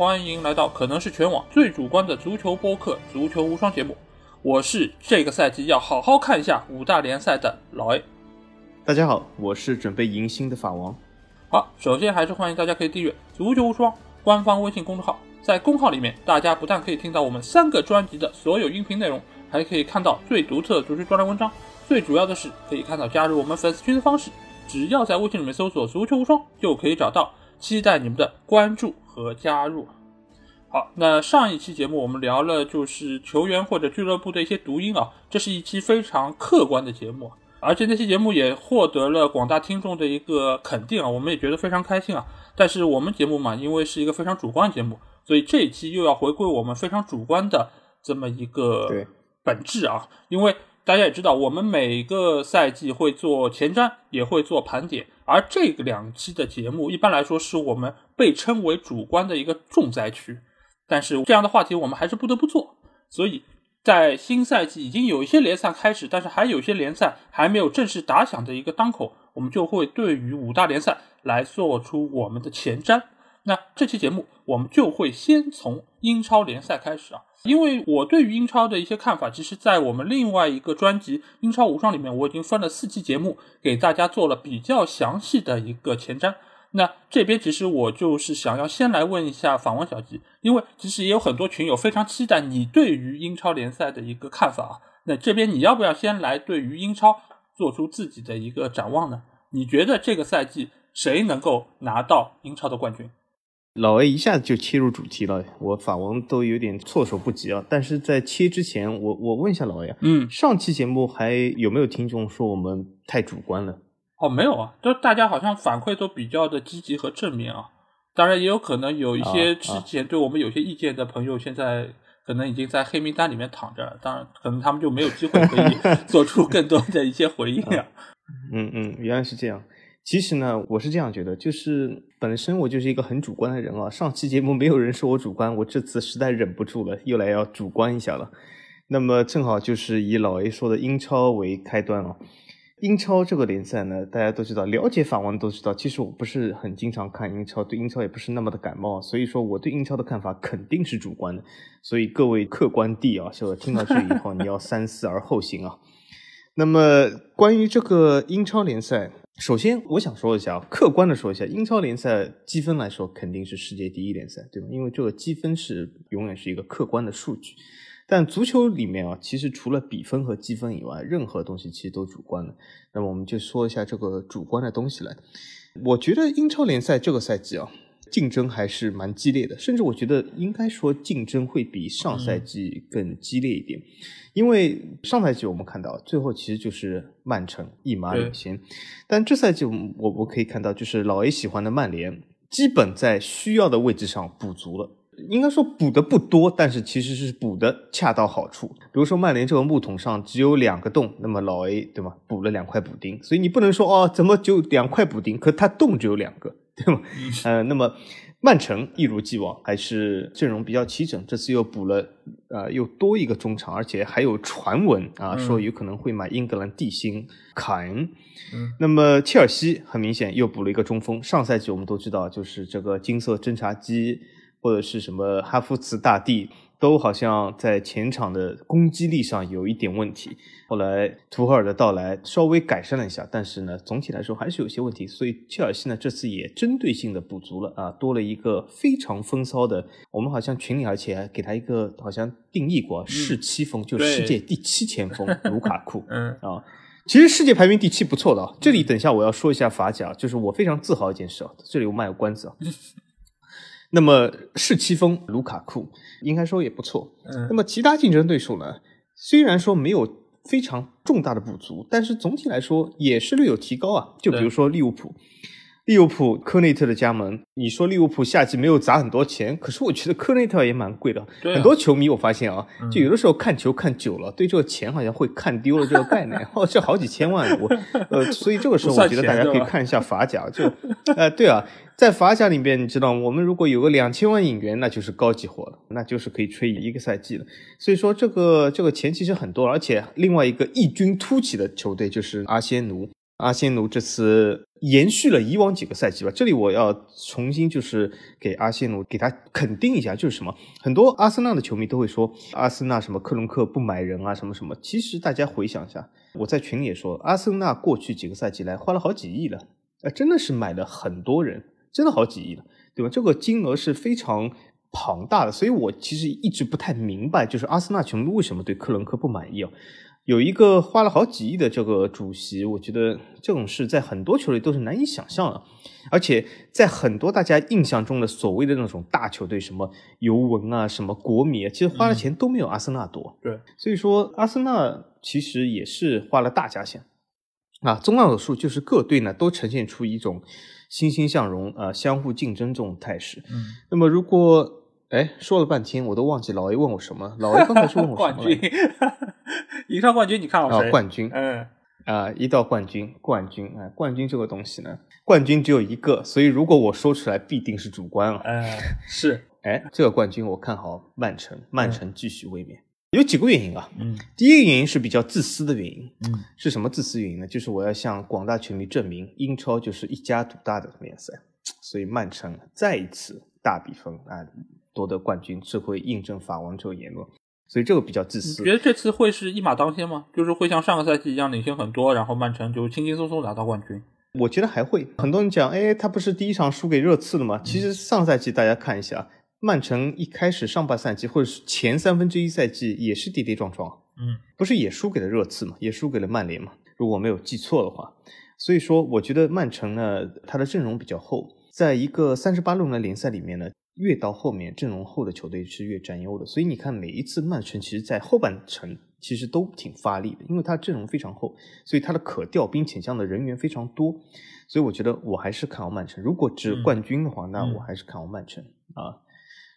欢迎来到可能是全网最主观的足球播客《足球无双》节目。我是这个赛季要好好看一下五大联赛的老 A。大家好，我是准备迎新的法王。好，首先还是欢迎大家可以订阅《足球无双》官方微信公众号，在公号里面，大家不但可以听到我们三个专辑的所有音频内容，还可以看到最独特的足球专栏文章。最主要的是，可以看到加入我们粉丝群的方式，只要在微信里面搜索“足球无双”就可以找到。期待你们的关注和加入。好，那上一期节目我们聊了就是球员或者俱乐部的一些读音啊，这是一期非常客观的节目，而且那期节目也获得了广大听众的一个肯定啊，我们也觉得非常开心啊。但是我们节目嘛，因为是一个非常主观的节目，所以这一期又要回归我们非常主观的这么一个本质啊，因为。大家也知道，我们每个赛季会做前瞻，也会做盘点，而这个两期的节目一般来说是我们被称为主观的一个重灾区。但是这样的话题我们还是不得不做。所以在新赛季已经有一些联赛开始，但是还有些联赛还没有正式打响的一个当口，我们就会对于五大联赛来做出我们的前瞻。那这期节目我们就会先从英超联赛开始啊。因为我对于英超的一些看法，其实，在我们另外一个专辑《英超无双》里面，我已经分了四期节目给大家做了比较详细的一个前瞻。那这边其实我就是想要先来问一下访问小吉，因为其实也有很多群友非常期待你对于英超联赛的一个看法啊。那这边你要不要先来对于英超做出自己的一个展望呢？你觉得这个赛季谁能够拿到英超的冠军？老 A 一下子就切入主题了，我法王都有点措手不及啊。但是在切之前，我我问一下老 A，嗯，上期节目还有没有听众说我们太主观了？哦，没有啊，就大家好像反馈都比较的积极和正面啊。当然也有可能有一些之前对我们有些意见的朋友，现在可能已经在黑名单里面躺着了，当然可能他们就没有机会可以做出更多的一些回应啊。嗯嗯，原来是这样。其实呢，我是这样觉得，就是本身我就是一个很主观的人啊。上期节目没有人说我主观，我这次实在忍不住了，又来要主观一下了。那么正好就是以老 A 说的英超为开端啊。英超这个联赛呢，大家都知道，了解法王都知道。其实我不是很经常看英超，对英超也不是那么的感冒，所以说我对英超的看法肯定是主观的。所以各位客观地啊，就听到这以后，你要三思而后行啊。那么关于这个英超联赛。首先，我想说一下啊，客观的说一下，英超联赛积分来说肯定是世界第一联赛，对吧？因为这个积分是永远是一个客观的数据。但足球里面啊，其实除了比分和积分以外，任何东西其实都主观的。那么我们就说一下这个主观的东西来。我觉得英超联赛这个赛季啊。竞争还是蛮激烈的，甚至我觉得应该说竞争会比上赛季更激烈一点，因为上赛季我们看到最后其实就是曼城一马领先，但这赛季我我可以看到就是老 A 喜欢的曼联基本在需要的位置上补足了，应该说补的不多，但是其实是补的恰到好处。比如说曼联这个木桶上只有两个洞，那么老 A 对吗？补了两块补丁，所以你不能说哦怎么就两块补丁，可它洞只有两个。对吗？呃，那么曼城一如既往还是阵容比较齐整，这次又补了，呃，又多一个中场，而且还有传闻啊，说有可能会买英格兰地心凯恩。嗯，那么切尔西很明显又补了一个中锋，上赛季我们都知道，就是这个金色侦察机或者是什么哈弗茨大帝。都好像在前场的攻击力上有一点问题，后来图赫尔的到来稍微改善了一下，但是呢，总体来说还是有些问题。所以切尔西呢这次也针对性的补足了啊，多了一个非常风骚的，我们好像群里而且还给他一个好像定义过世七锋，就世界第七前锋 卢卡库。嗯啊，其实世界排名第七不错的啊。这里等一下我要说一下法甲，就是我非常自豪一件事啊。这里我卖个关子啊。那么是七锋卢卡库应该说也不错。嗯，那么其他竞争对手呢？虽然说没有非常重大的不足，但是总体来说也是略有提高啊。就比如说利物浦。利物浦科内特的加盟，你说利物浦夏季没有砸很多钱，可是我觉得科内特也蛮贵的。很多球迷我发现啊，就有的时候看球看久了，对这个钱好像会看丢了这个概念。哦，这好几千万，我呃，所以这个时候我觉得大家可以看一下法甲，就呃，对啊，在法甲里面，你知道，我们如果有个两千万引援，那就是高级货了，那就是可以吹一个赛季了。所以说，这个这个钱其实很多，而且另外一个异军突起的球队就是阿仙奴。阿仙奴这次延续了以往几个赛季吧，这里我要重新就是给阿仙奴给他肯定一下，就是什么，很多阿森纳的球迷都会说阿森纳什么克伦克不买人啊什么什么，其实大家回想一下，我在群里也说，阿森纳过去几个赛季来花了好几亿了，呃，真的是买了很多人，真的好几亿了，对吧？这个金额是非常庞大的，所以我其实一直不太明白，就是阿森纳球迷为什么对克伦克不满意啊？有一个花了好几亿的这个主席，我觉得这种事在很多球队都是难以想象的，而且在很多大家印象中的所谓的那种大球队，什么尤文啊、什么国米啊，其实花的钱都没有阿森纳多。对，所以说阿森纳其实也是花了大价钱。啊，综上所述，就是各队呢都呈现出一种欣欣向荣、啊相互竞争这种态势。嗯，那么如果哎，说了半天，我都忘记老 A 问我什么。老 A 刚才是问我冠军，英超冠军，你看好谁？冠军，嗯，啊，一到冠军，冠军，哎，冠军这个东西呢，冠军只有一个，所以如果我说出来，必定是主观啊。嗯，是，哎，这个冠军我看好曼城，曼城继续卫冕。有几个原因啊，嗯，第一个原因是比较自私的原因，嗯，是什么自私原因呢？就是我要向广大球迷证明，英超就是一家独大的联赛，所以曼城再一次大比分啊。夺得冠军，这会印证法王这个言论，所以这个比较自私。你觉得这次会是一马当先吗？就是会像上个赛季一样领先很多，然后曼城就轻轻松松拿到冠军？我觉得还会。很多人讲，哎，他不是第一场输给热刺了吗？其实上赛季大家看一下，曼城一开始上半赛季或者是前三分之一赛季也是跌跌撞撞，嗯，不是也输给了热刺嘛，也输给了曼联嘛，如果没有记错的话。所以说，我觉得曼城呢，他的阵容比较厚，在一个三十八轮的联赛里面呢。越到后面阵容厚的球队是越占优的，所以你看每一次曼城其实，在后半程其实都挺发力的，因为他阵容非常厚，所以他的可调兵遣将的人员非常多，所以我觉得我还是看好曼城。如果只冠军的话，那我还是看好曼城啊。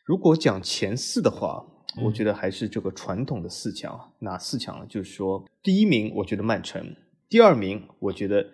如果讲前四的话，我觉得还是这个传统的四强，哪四强呢？就是说第一名我觉得曼城，第二名我觉得。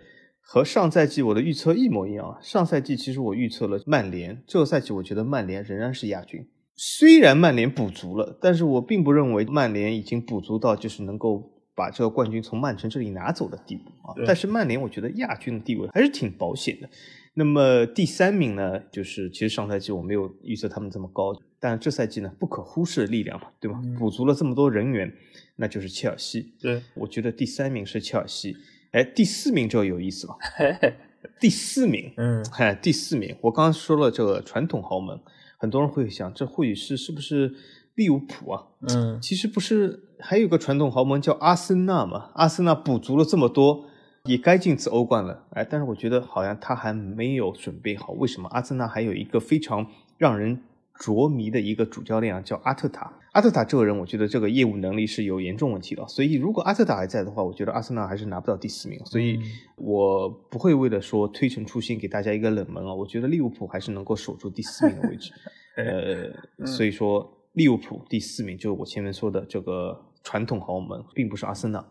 和上赛季我的预测一模一样啊！上赛季其实我预测了曼联，这个赛季我觉得曼联仍然是亚军。虽然曼联补足了，但是我并不认为曼联已经补足到就是能够把这个冠军从曼城这里拿走的地步啊。但是曼联我觉得亚军的地位还是挺保险的。那么第三名呢，就是其实上赛季我没有预测他们这么高，但这赛季呢不可忽视的力量嘛，对吧？补足了这么多人员，那就是切尔西。对，我觉得第三名是切尔西。哎，第四名就有意思了。第四名，嗯，哎，第四名，我刚刚说了这个传统豪门，很多人会想，这或许是是不是利物浦啊？嗯，其实不是，还有个传统豪门叫阿森纳嘛。阿森纳补足了这么多，也该进次欧冠了。哎，但是我觉得好像他还没有准备好。为什么？阿森纳还有一个非常让人。着迷的一个主教练啊，叫阿特塔。阿特塔这个人，我觉得这个业务能力是有严重问题的。所以，如果阿特塔还在的话，我觉得阿森纳还是拿不到第四名。所以，我不会为了说推陈出新给大家一个冷门啊。我觉得利物浦还是能够守住第四名的位置。呃，所以说利物浦第四名就是我前面说的这个传统豪门，并不是阿森纳。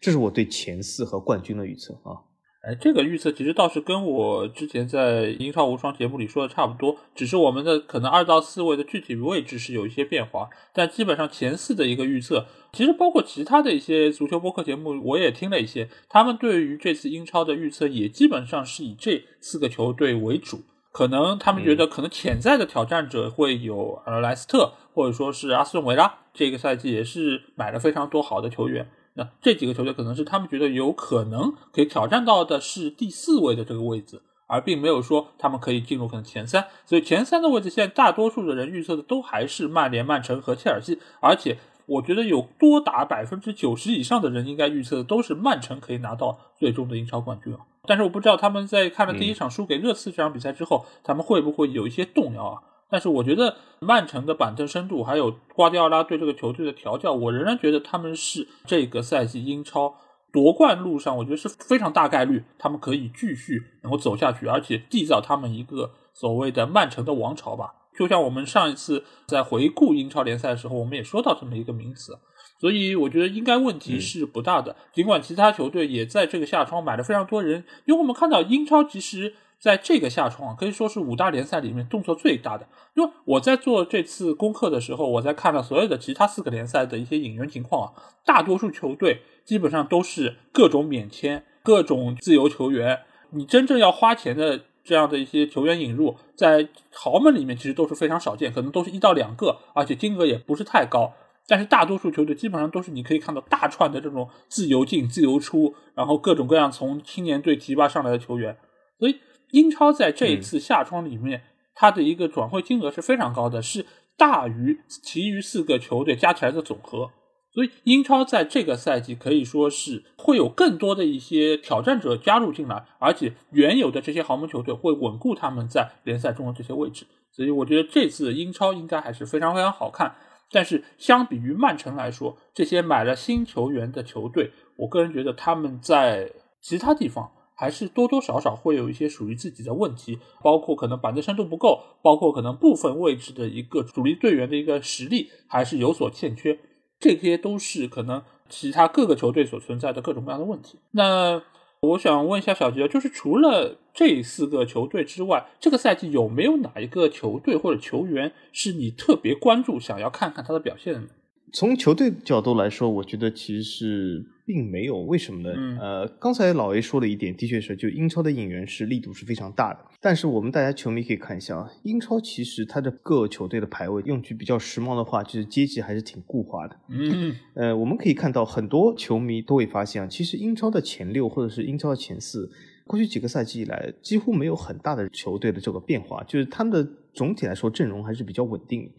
这是我对前四和冠军的预测啊。哎，这个预测其实倒是跟我之前在英超无双节目里说的差不多，只是我们的可能二到四位的具体位置是有一些变化，但基本上前四的一个预测，其实包括其他的一些足球播客节目，我也听了一些，他们对于这次英超的预测也基本上是以这四个球队为主，可能他们觉得可能潜在的挑战者会有呃莱斯特或者说是阿斯顿维拉，这个赛季也是买了非常多好的球员。那这几个球队可能是他们觉得有可能可以挑战到的是第四位的这个位置，而并没有说他们可以进入可能前三。所以前三的位置，现在大多数的人预测的都还是曼联、曼城和切尔西。而且我觉得有多达百分之九十以上的人应该预测的都是曼城可以拿到最终的英超冠军啊。但是我不知道他们在看了第一场输给热刺这场比赛之后，他们会不会有一些动摇啊？但是我觉得曼城的板凳深度，还有瓜迪奥拉对这个球队的调教，我仍然觉得他们是这个赛季英超夺冠路上，我觉得是非常大概率他们可以继续能够走下去，而且缔造他们一个所谓的曼城的王朝吧。就像我们上一次在回顾英超联赛的时候，我们也说到这么一个名词，所以我觉得应该问题是不大的。尽管其他球队也在这个夏窗买了非常多人，因为我们看到英超其实。在这个夏窗啊，可以说是五大联赛里面动作最大的。因为我在做这次功课的时候，我在看了所有的其他四个联赛的一些引援情况啊，大多数球队基本上都是各种免签，各种自由球员，你真正要花钱的这样的一些球员引入，在豪门里面其实都是非常少见，可能都是一到两个，而且金额也不是太高。但是大多数球队基本上都是你可以看到大串的这种自由进、自由出，然后各种各样从青年队提拔上来的球员。所以英超在这一次夏窗里面，它的一个转会金额是非常高的，是大于其余四个球队加起来的总和。所以英超在这个赛季可以说是会有更多的一些挑战者加入进来，而且原有的这些豪门球队会稳固他们在联赛中的这些位置。所以我觉得这次英超应该还是非常非常好看。但是相比于曼城来说，这些买了新球员的球队，我个人觉得他们在其他地方还是多多少少会有一些属于自己的问题，包括可能板凳深度不够，包括可能部分位置的一个主力队员的一个实力还是有所欠缺，这些都是可能其他各个球队所存在的各种各样的问题。那。我想问一下小杰，就是除了这四个球队之外，这个赛季有没有哪一个球队或者球员是你特别关注、想要看看他的表现的？从球队角度来说，我觉得其实是并没有。为什么呢？呃，刚才老 A 说了一点，的确是，就英超的引援是力度是非常大的。但是我们大家球迷可以看一下啊，英超其实它的各球队的排位，用句比较时髦的话，就是阶级还是挺固化的。嗯，呃，我们可以看到很多球迷都会发现啊，其实英超的前六或者是英超的前四，过去几个赛季以来几乎没有很大的球队的这个变化，就是他们的总体来说阵容还是比较稳定的。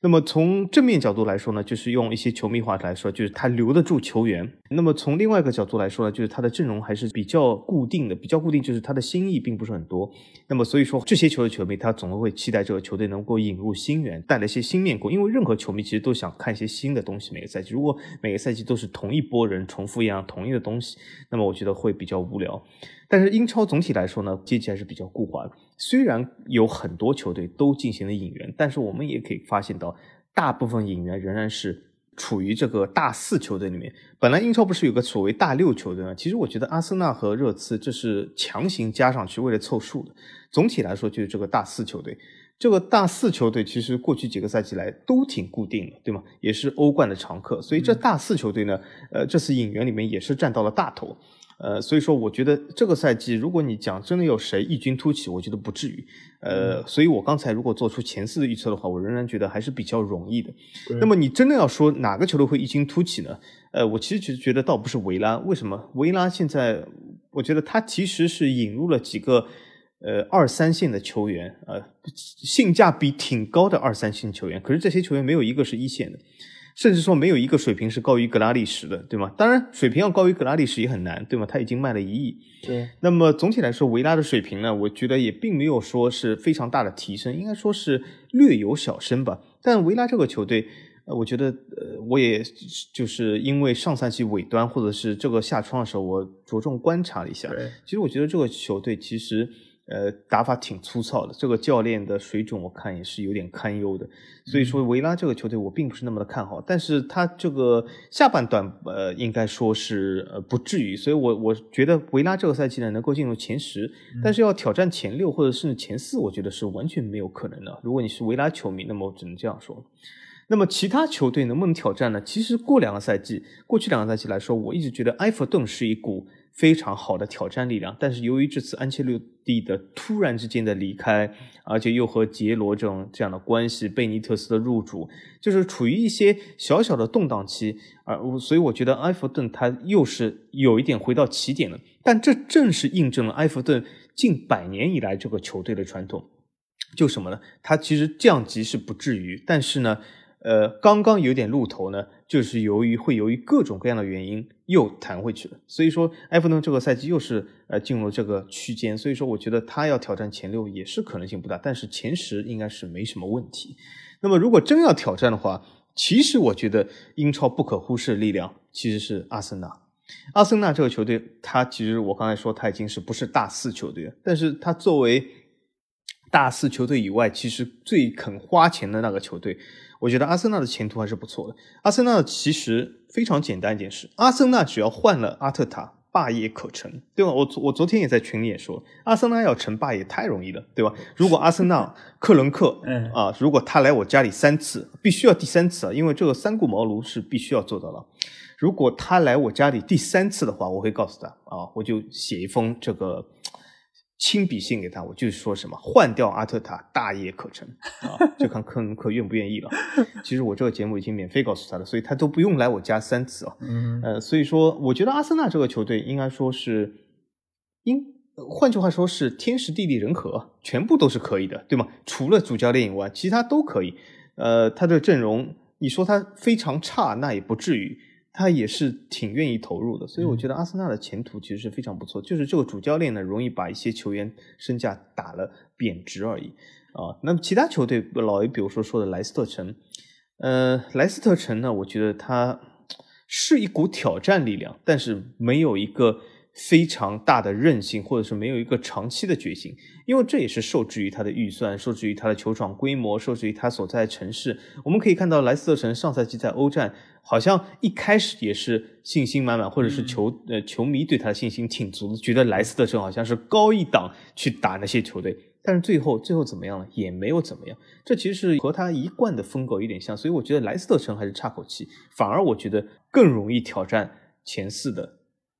那么从正面角度来说呢，就是用一些球迷话来说，就是他留得住球员。那么从另外一个角度来说呢，就是他的阵容还是比较固定的，比较固定，就是他的新意并不是很多。那么所以说，这些球的球迷他总会期待这个球队能够引入新援，带来一些新面孔。因为任何球迷其实都想看一些新的东西。每个赛季，如果每个赛季都是同一波人重复一样同一的东西，那么我觉得会比较无聊。但是英超总体来说呢，阶级还是比较固化的。虽然有很多球队都进行了引援，但是我们也可以发现到，大部分引援仍然是处于这个大四球队里面。本来英超不是有个所谓大六球队吗？其实我觉得阿森纳和热刺这是强行加上去为了凑数的。总体来说就是这个大四球队。这个大四球队其实过去几个赛季来都挺固定的，对吗？也是欧冠的常客。所以这大四球队呢，呃，这次引援里面也是占到了大头。呃，所以说我觉得这个赛季，如果你讲真的有谁异军突起，我觉得不至于。呃，所以我刚才如果做出前四的预测的话，我仍然觉得还是比较容易的。那么你真的要说哪个球队会异军突起呢？呃，我其实觉觉得倒不是维拉，为什么？维拉现在我觉得他其实是引入了几个呃二三线的球员，呃，性价比挺高的二三线球员，可是这些球员没有一个是一线的。甚至说没有一个水平是高于格拉利什的，对吗？当然，水平要高于格拉利什也很难，对吗？他已经卖了一亿。对。那么总体来说，维拉的水平呢，我觉得也并没有说是非常大的提升，应该说是略有小升吧。但维拉这个球队，呃，我觉得，呃，我也就是因为上赛季尾端或者是这个下窗的时候，我着重观察了一下。对。其实我觉得这个球队其实。呃，打法挺粗糙的，这个教练的水准我看也是有点堪忧的，所以说维拉这个球队我并不是那么的看好，但是他这个下半段呃应该说是呃不至于，所以我我觉得维拉这个赛季呢能够进入前十，但是要挑战前六或者甚至前四，我觉得是完全没有可能的。如果你是维拉球迷，那么我只能这样说。那么其他球队能不能挑战呢？其实过两个赛季，过去两个赛季来说，我一直觉得埃弗顿是一股。非常好的挑战力量，但是由于这次安切洛蒂的突然之间的离开，而且又和杰罗这种这样的关系，贝尼特斯的入主，就是处于一些小小的动荡期，而所以我觉得埃弗顿他又是有一点回到起点了。但这正是印证了埃弗顿近百年以来这个球队的传统，就什么呢？他其实降级是不至于，但是呢。呃，刚刚有点露头呢，就是由于会由于各种各样的原因又弹回去了，所以说埃弗顿这个赛季又是呃进入这个区间，所以说我觉得他要挑战前六也是可能性不大，但是前十应该是没什么问题。那么如果真要挑战的话，其实我觉得英超不可忽视的力量其实是阿森纳。阿森纳这个球队，他其实我刚才说他已经是不是大四球队了，但是他作为大四球队以外，其实最肯花钱的那个球队。我觉得阿森纳的前途还是不错的。阿森纳其实非常简单一件事，阿森纳只要换了阿特塔，霸业可成，对吧？我我昨天也在群里也说，阿森纳要成霸业太容易了，对吧？如果阿森纳 克伦克，嗯啊，如果他来我家里三次，必须要第三次啊，因为这个三顾茅庐是必须要做到了。如果他来我家里第三次的话，我会告诉他啊，我就写一封这个亲笔信给他，我就说什么换掉阿特塔，大业可成啊，就看克伦克愿不愿意了。其实我这个节目已经免费告诉他了，所以他都不用来我家三次啊。嗯呃，所以说，我觉得阿森纳这个球队应该说是，应换句话说是天时地利人和，全部都是可以的，对吗？除了主教练以外，其他都可以。呃，他的阵容，你说他非常差，那也不至于，他也是挺愿意投入的。所以我觉得阿森纳的前途其实是非常不错，就是这个主教练呢，容易把一些球员身价打了贬值而已啊。那么其他球队，老 A 比如说说的莱斯特城，呃，莱斯特城呢，我觉得他是一股挑战力量，但是没有一个非常大的韧性，或者是没有一个长期的决心，因为这也是受制于他的预算，受制于他的球场规模，受制于他所在的城市。我们可以看到，莱斯特城上赛季在欧战好像一开始也是信心满满，或者是球、呃球迷对他的信心挺足的，觉得莱斯特城好像是高一档去打那些球队。但是最后最后怎么样了？也没有怎么样。这其实是和他一贯的风格有点像，所以我觉得莱斯特城还是差口气。反而我觉得更容易挑战前四的。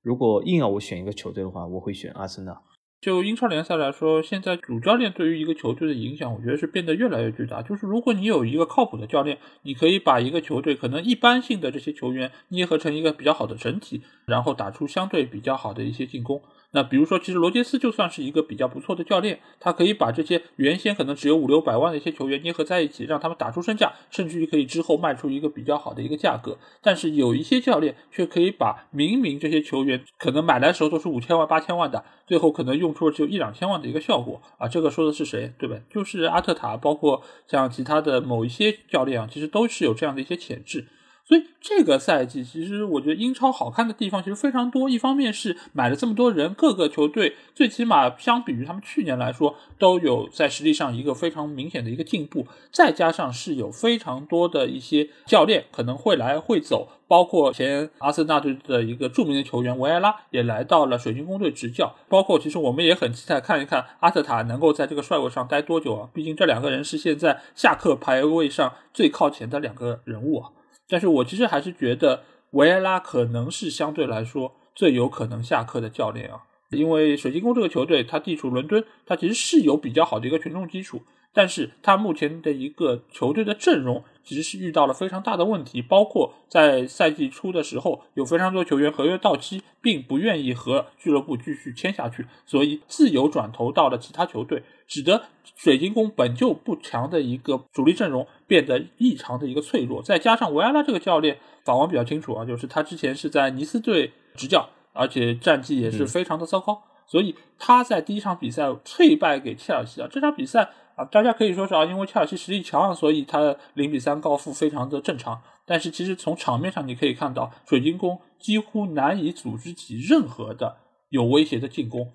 如果硬要我选一个球队的话，我会选阿森纳。就英超联赛来说，现在主教练对于一个球队的影响，我觉得是变得越来越巨大。就是如果你有一个靠谱的教练，你可以把一个球队可能一般性的这些球员捏合成一个比较好的整体，然后打出相对比较好的一些进攻。那比如说，其实罗杰斯就算是一个比较不错的教练，他可以把这些原先可能只有五六百万的一些球员捏合在一起，让他们打出身价，甚至于可以之后卖出一个比较好的一个价格。但是有一些教练却可以把明明这些球员可能买来的时候都是五千万、八千万的，最后可能用出了只有一两千万的一个效果啊！这个说的是谁，对吧？就是阿特塔，包括像其他的某一些教练啊，其实都是有这样的一些潜质。所以这个赛季，其实我觉得英超好看的地方其实非常多。一方面是买了这么多人，各个球队最起码相比于他们去年来说，都有在实力上一个非常明显的一个进步。再加上是有非常多的一些教练可能会来会走，包括前阿森纳队的一个著名的球员维埃拉也来到了水晶宫队执教。包括其实我们也很期待看一看阿特塔能够在这个帅位上待多久啊！毕竟这两个人是现在下课排位上最靠前的两个人物啊。但是我其实还是觉得维埃拉可能是相对来说最有可能下课的教练啊，因为水晶宫这个球队它地处伦敦，它其实是有比较好的一个群众基础，但是他目前的一个球队的阵容其实是遇到了非常大的问题，包括在赛季初的时候，有非常多球员合约到期，并不愿意和俱乐部继续签下去，所以自由转投到了其他球队，使得水晶宫本就不强的一个主力阵容变得异常的一个脆弱，再加上维埃拉这个教练法王比较清楚啊，就是他之前是在尼斯队执教，而且战绩也是非常的糟糕，所以他在第一场比赛脆败给切尔西啊，这场比赛啊，大家可以说是啊，因为切尔西实力强，所以他零比三告负非常的正常，但是其实从场面上你可以看到，水晶宫几乎难以组织起任何的有威胁的进攻。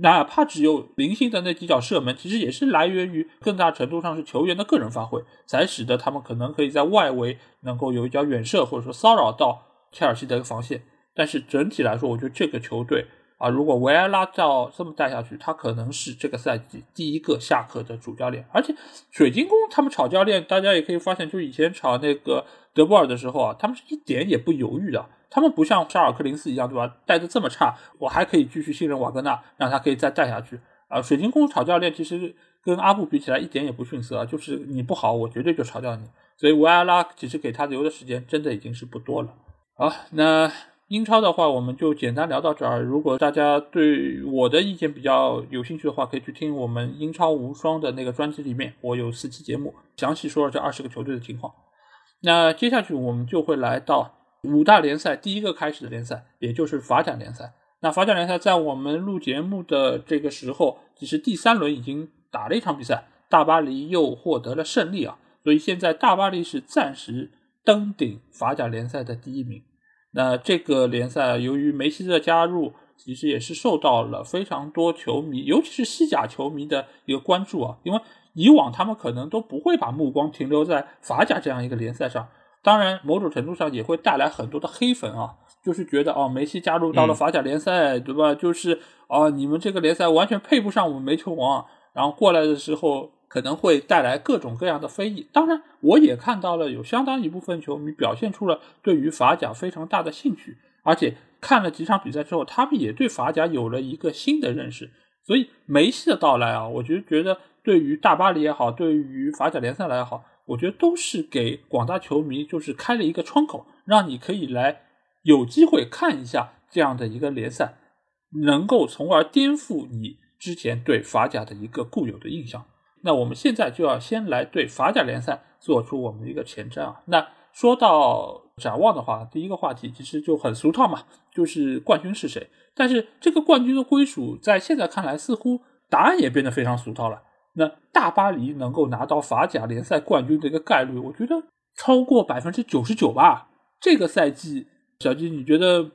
哪怕只有零星的那几脚射门，其实也是来源于更大程度上是球员的个人发挥，才使得他们可能可以在外围能够有一脚远射，或者说骚扰到切尔西的一个防线。但是整体来说，我觉得这个球队啊，如果维埃拉照这么带下去，他可能是这个赛季第一个下课的主教练。而且水晶宫他们炒教练，大家也可以发现，就以前炒那个德布尔的时候啊，他们是一点也不犹豫的。他们不像沙尔克林斯一样，对吧？带的这么差，我还可以继续信任瓦格纳，让他可以再带下去啊。水晶宫炒教练其实跟阿布比起来一点也不逊色啊，就是你不好，我绝对就炒掉你。所以维埃拉其实给他留的时间真的已经是不多了。好，那英超的话，我们就简单聊到这儿。如果大家对我的意见比较有兴趣的话，可以去听我们英超无双的那个专辑里面，我有四期节目详细说了这二十个球队的情况。那接下去我们就会来到。五大联赛第一个开始的联赛，也就是法甲联赛。那法甲联赛在我们录节目的这个时候，其实第三轮已经打了一场比赛，大巴黎又获得了胜利啊，所以现在大巴黎是暂时登顶法甲联赛的第一名。那这个联赛由于梅西的加入，其实也是受到了非常多球迷，尤其是西甲球迷的一个关注啊，因为以往他们可能都不会把目光停留在法甲这样一个联赛上。当然，某种程度上也会带来很多的黑粉啊，就是觉得哦，梅西加入到了法甲联赛，对吧？就是哦，你们这个联赛完全配不上我们煤球王，然后过来的时候可能会带来各种各样的非议。当然，我也看到了有相当一部分球迷表现出了对于法甲非常大的兴趣，而且看了几场比赛之后，他们也对法甲有了一个新的认识。所以梅西的到来啊，我就觉得对于大巴黎也好，对于法甲联赛来也好，我觉得都是给广大球迷就是开了一个窗口，让你可以来有机会看一下这样的一个联赛，能够从而颠覆你之前对法甲的一个固有的印象。那我们现在就要先来对法甲联赛做出我们的一个前瞻啊。那说到展望的话，第一个话题其实就很俗套嘛，就是冠军是谁。但是这个冠军的归属，在现在看来，似乎答案也变得非常俗套了。那大巴黎能够拿到法甲联赛冠军的一个概率，我觉得超过百分之九十九吧。这个赛季，小金，你觉得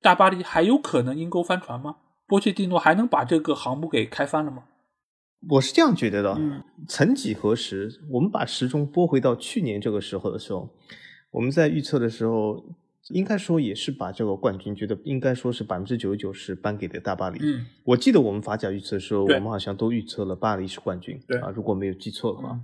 大巴黎还有可能阴沟翻船吗？波切蒂诺还能把这个航母给开翻了吗？我是这样觉得的。曾几何时，我们把时钟拨回到去年这个时候的时候，我们在预测的时候。应该说也是把这个冠军，觉得应该说是百分之九十九是颁给的大巴黎。嗯，我记得我们法甲预测的时候，我们好像都预测了巴黎是冠军。对啊，如果没有记错的话。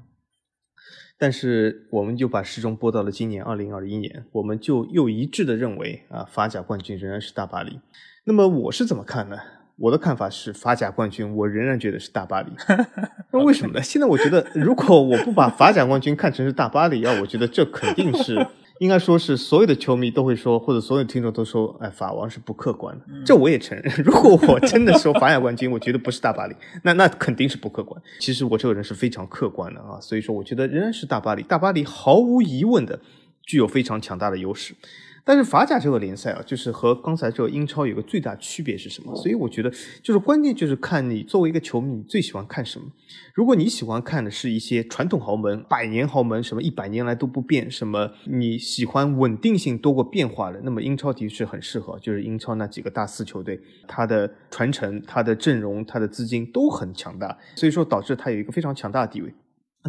但是我们就把时钟拨到了今年二零二一年，我们就又一致的认为啊，法甲冠军仍然是大巴黎。那么我是怎么看呢？我的看法是，法甲冠军我仍然觉得是大巴黎。那为什么呢？现在我觉得，如果我不把法甲冠军看成是大巴黎啊，我觉得这肯定是。应该说是所有的球迷都会说，或者所有听众都说，哎，法王是不客观的。这我也承认。如果我真的说法甲冠军，我觉得不是大巴黎，那那肯定是不客观。其实我这个人是非常客观的啊，所以说我觉得仍然是大巴黎。大巴黎毫无疑问的具有非常强大的优势。但是法甲这个联赛啊，就是和刚才这个英超有个最大区别是什么？所以我觉得，就是关键就是看你作为一个球迷，你最喜欢看什么。如果你喜欢看的是一些传统豪门、百年豪门，什么一百年来都不变，什么你喜欢稳定性多过变化的，那么英超的确很适合。就是英超那几个大四球队，它的传承、它的阵容、它的资金都很强大，所以说导致它有一个非常强大的地位。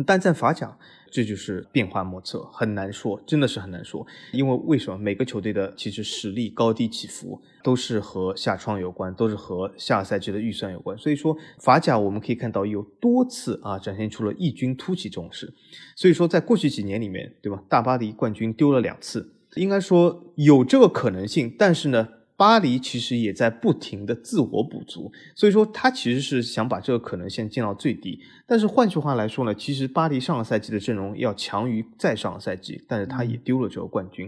但在法甲，这就是变幻莫测，很难说，真的是很难说。因为为什么每个球队的其实实力高低起伏都是和下窗有关，都是和下赛季的预算有关。所以说法甲我们可以看到有多次啊展现出了异军突起这种事。所以说在过去几年里面，对吧？大巴黎冠军丢了两次，应该说有这个可能性，但是呢？巴黎其实也在不停的自我补足，所以说他其实是想把这个可能性降到最低。但是换句话来说呢，其实巴黎上个赛季的阵容要强于再上个赛季，但是他也丢了这个冠军。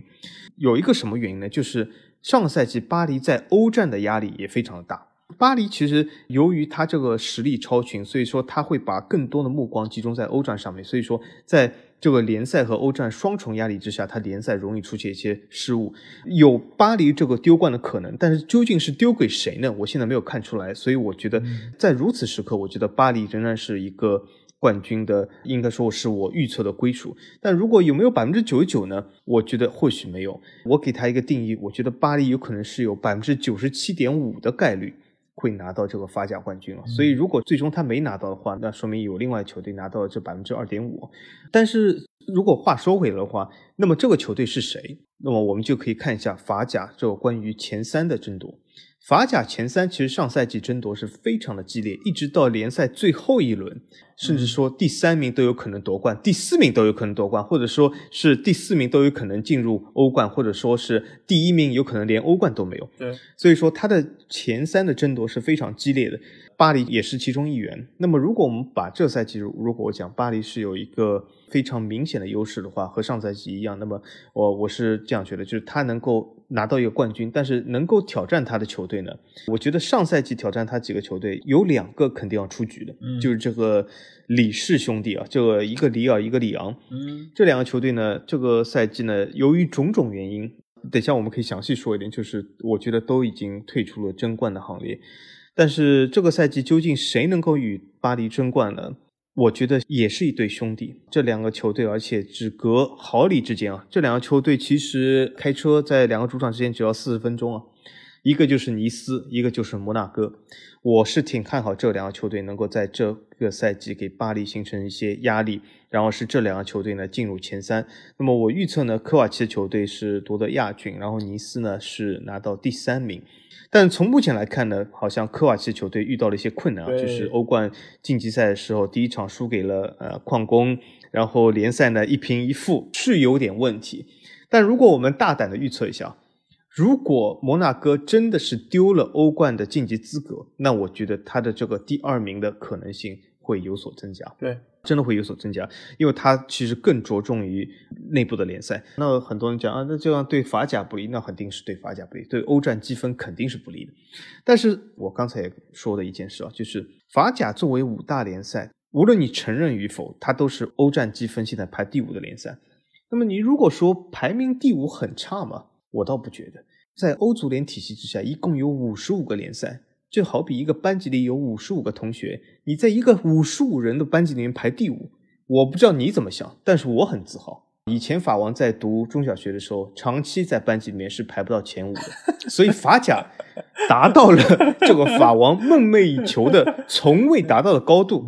有一个什么原因呢？就是上个赛季巴黎在欧战的压力也非常的大。巴黎其实由于他这个实力超群，所以说他会把更多的目光集中在欧战上面，所以说在。这个联赛和欧战双重压力之下，他联赛容易出现一些失误，有巴黎这个丢冠的可能，但是究竟是丢给谁呢？我现在没有看出来，所以我觉得在如此时刻，我觉得巴黎仍然是一个冠军的，应该说是我预测的归属。但如果有没有百分之九十九呢？我觉得或许没有。我给他一个定义，我觉得巴黎有可能是有百分之九十七点五的概率。会拿到这个法甲冠军了，所以如果最终他没拿到的话，那说明有另外球队拿到了这百分之二点五。但是如果话说回来的话，那么这个球队是谁？那么我们就可以看一下法甲这个关于前三的争夺。法甲前三其实上赛季争夺是非常的激烈，一直到联赛最后一轮，甚至说第三名都有可能夺冠，第四名都有可能夺冠，或者说是第四名都有可能进入欧冠，或者说是第一名有可能连欧冠都没有。对，所以说他的前三的争夺是非常激烈的。巴黎也是其中一员。那么，如果我们把这赛季，如果我讲巴黎是有一个非常明显的优势的话，和上赛季一样，那么我我是这样觉得，就是他能够拿到一个冠军，但是能够挑战他的球队呢？我觉得上赛季挑战他几个球队有两个肯定要出局的，就是这个李氏兄弟啊，这个一个里尔，一个里昂，嗯，这两个球队呢，这个赛季呢，由于种种原因，等下我们可以详细说一点，就是我觉得都已经退出了争冠的行列。但是这个赛季究竟谁能够与巴黎争冠呢？我觉得也是一对兄弟，这两个球队，而且只隔毫厘之间啊！这两个球队其实开车在两个主场之间只要四十分钟啊，一个就是尼斯，一个就是摩纳哥。我是挺看好这两个球队能够在这个赛季给巴黎形成一些压力。然后是这两个球队呢进入前三。那么我预测呢，科瓦奇的球队是夺得亚军，然后尼斯呢是拿到第三名。但从目前来看呢，好像科瓦奇球队遇到了一些困难啊，就是欧冠晋级赛的时候，第一场输给了呃矿工，然后联赛呢一平一负，是有点问题。但如果我们大胆的预测一下，如果摩纳哥真的是丢了欧冠的晋级资格，那我觉得他的这个第二名的可能性会有所增加。对。真的会有所增加，因为它其实更着重于内部的联赛。那很多人讲啊，那这样对法甲不利，那肯定是对法甲不利，对欧战积分肯定是不利的。但是我刚才也说的一件事啊，就是法甲作为五大联赛，无论你承认与否，它都是欧战积分现在排第五的联赛。那么你如果说排名第五很差嘛，我倒不觉得。在欧足联体系之下，一共有五十五个联赛。就好比一个班级里有五十五个同学，你在一个五十五人的班级里面排第五，我不知道你怎么想，但是我很自豪。以前法王在读中小学的时候，长期在班级里面是排不到前五的，所以法甲达到了这个法王梦寐以求的、从未达到的高度。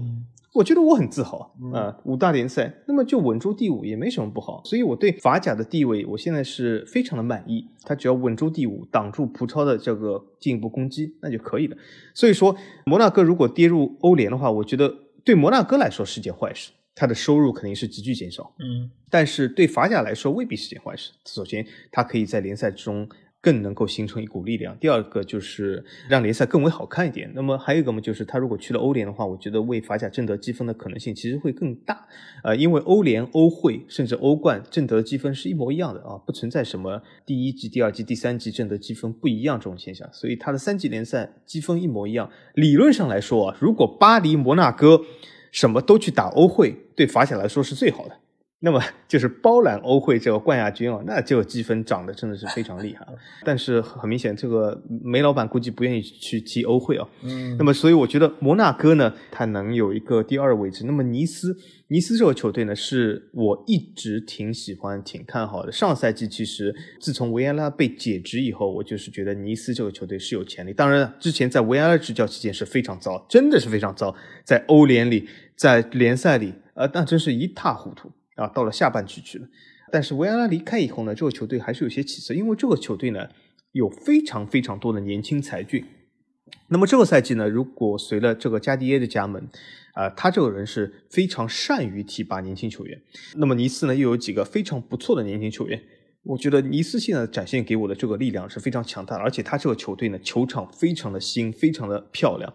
我觉得我很自豪啊！五大联赛，那么就稳住第五也没什么不好，所以我对法甲的地位，我现在是非常的满意。他只要稳住第五，挡住葡超的这个进一步攻击，那就可以了。所以说，摩纳哥如果跌入欧联的话，我觉得对摩纳哥来说是件坏事，他的收入肯定是急剧减少。嗯，但是对法甲来说未必是件坏事。首先，他可以在联赛中。更能够形成一股力量。第二个就是让联赛更为好看一点。那么还有一个嘛，就是他如果去了欧联的话，我觉得为法甲挣得积分的可能性其实会更大。呃，因为欧联、欧会甚至欧冠挣得积分是一模一样的啊，不存在什么第一级、第二级、第三级挣得积分不一样这种现象。所以他的三级联赛积分一模一样。理论上来说啊，如果巴黎、摩纳哥什么都去打欧会，对法甲来说是最好的。那么就是包揽欧会这个冠亚军啊，那这个积分涨得真的是非常厉害。但是很明显，这个梅老板估计不愿意去踢欧会啊。嗯。那么所以我觉得摩纳哥呢，它能有一个第二位置。那么尼斯，尼斯这个球队呢，是我一直挺喜欢、挺看好的。上赛季其实自从维埃拉被解职以后，我就是觉得尼斯这个球队是有潜力。当然，之前在维埃拉执教期间是非常糟，真的是非常糟，在欧联里，在联赛里，呃，那真是一塌糊涂。啊，到了下半区去了，但是维埃拉离开以后呢，这个球队还是有些起色，因为这个球队呢有非常非常多的年轻才俊。那么这个赛季呢，如果随了这个加迪耶的加盟，啊，他这个人是非常善于提拔年轻球员。那么尼斯呢又有几个非常不错的年轻球员，我觉得尼斯现在展现给我的这个力量是非常强大，而且他这个球队呢球场非常的新，非常的漂亮。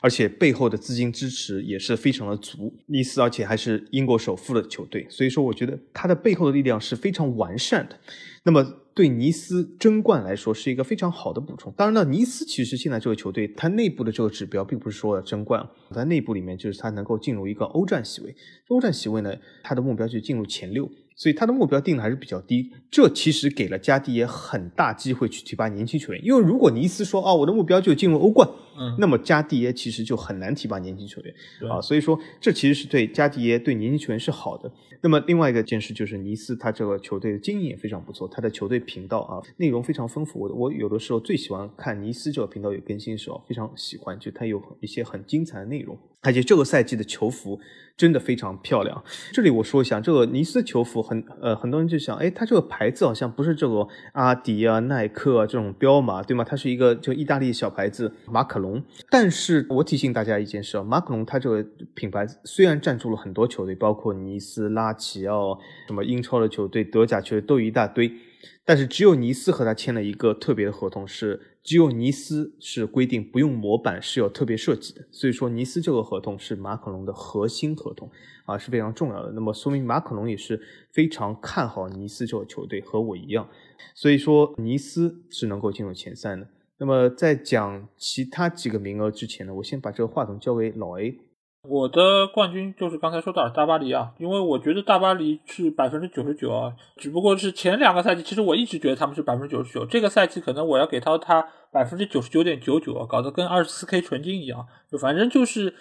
而且背后的资金支持也是非常的足，尼斯而且还是英国首富的球队，所以说我觉得他的背后的力量是非常完善的。那么对尼斯争冠来说是一个非常好的补充。当然了，尼斯其实现在这个球队它内部的这个指标并不是说争冠，在内部里面就是它能够进入一个欧战席位，欧战席位呢，它的目标就进入前六。所以他的目标定的还是比较低，这其实给了加迪耶很大机会去提拔年轻球员。因为如果尼斯说啊，我的目标就进入欧冠，嗯，那么加迪耶其实就很难提拔年轻球员啊。所以说，这其实是对加迪耶对年轻球员是好的。那么另外一个件事就是尼斯他这个球队的经营也非常不错，他的球队频道啊内容非常丰富。我我有的时候最喜欢看尼斯这个频道有更新的时候，非常喜欢，就他有一些很精彩的内容。而且这个赛季的球服真的非常漂亮。这里我说一下，这个尼斯球服很呃，很多人就想，哎，它这个牌子好像不是这个阿迪啊、耐克啊这种彪马，对吗？它是一个就意大利小牌子马可龙。但是我提醒大家一件事啊，马可龙它这个品牌虽然赞助了很多球队，包括尼斯、拉齐奥，什么英超的球队、德甲球队都有一大堆，但是只有尼斯和他签了一个特别的合同是。只有尼斯是规定不用模板，是有特别设计的。所以说，尼斯这个合同是马可龙的核心合同啊，是非常重要的。那么说明马可龙也是非常看好尼斯这个球队，和我一样。所以说，尼斯是能够进入前三的。那么在讲其他几个名额之前呢，我先把这个话筒交给老 A。我的冠军就是刚才说到的大巴黎啊，因为我觉得大巴黎是百分之九十九啊，只不过是前两个赛季，其实我一直觉得他们是百分之九十九，这个赛季可能我要给到他百分之九十九点九九，搞得跟二十四 K 纯金一样，就反正就是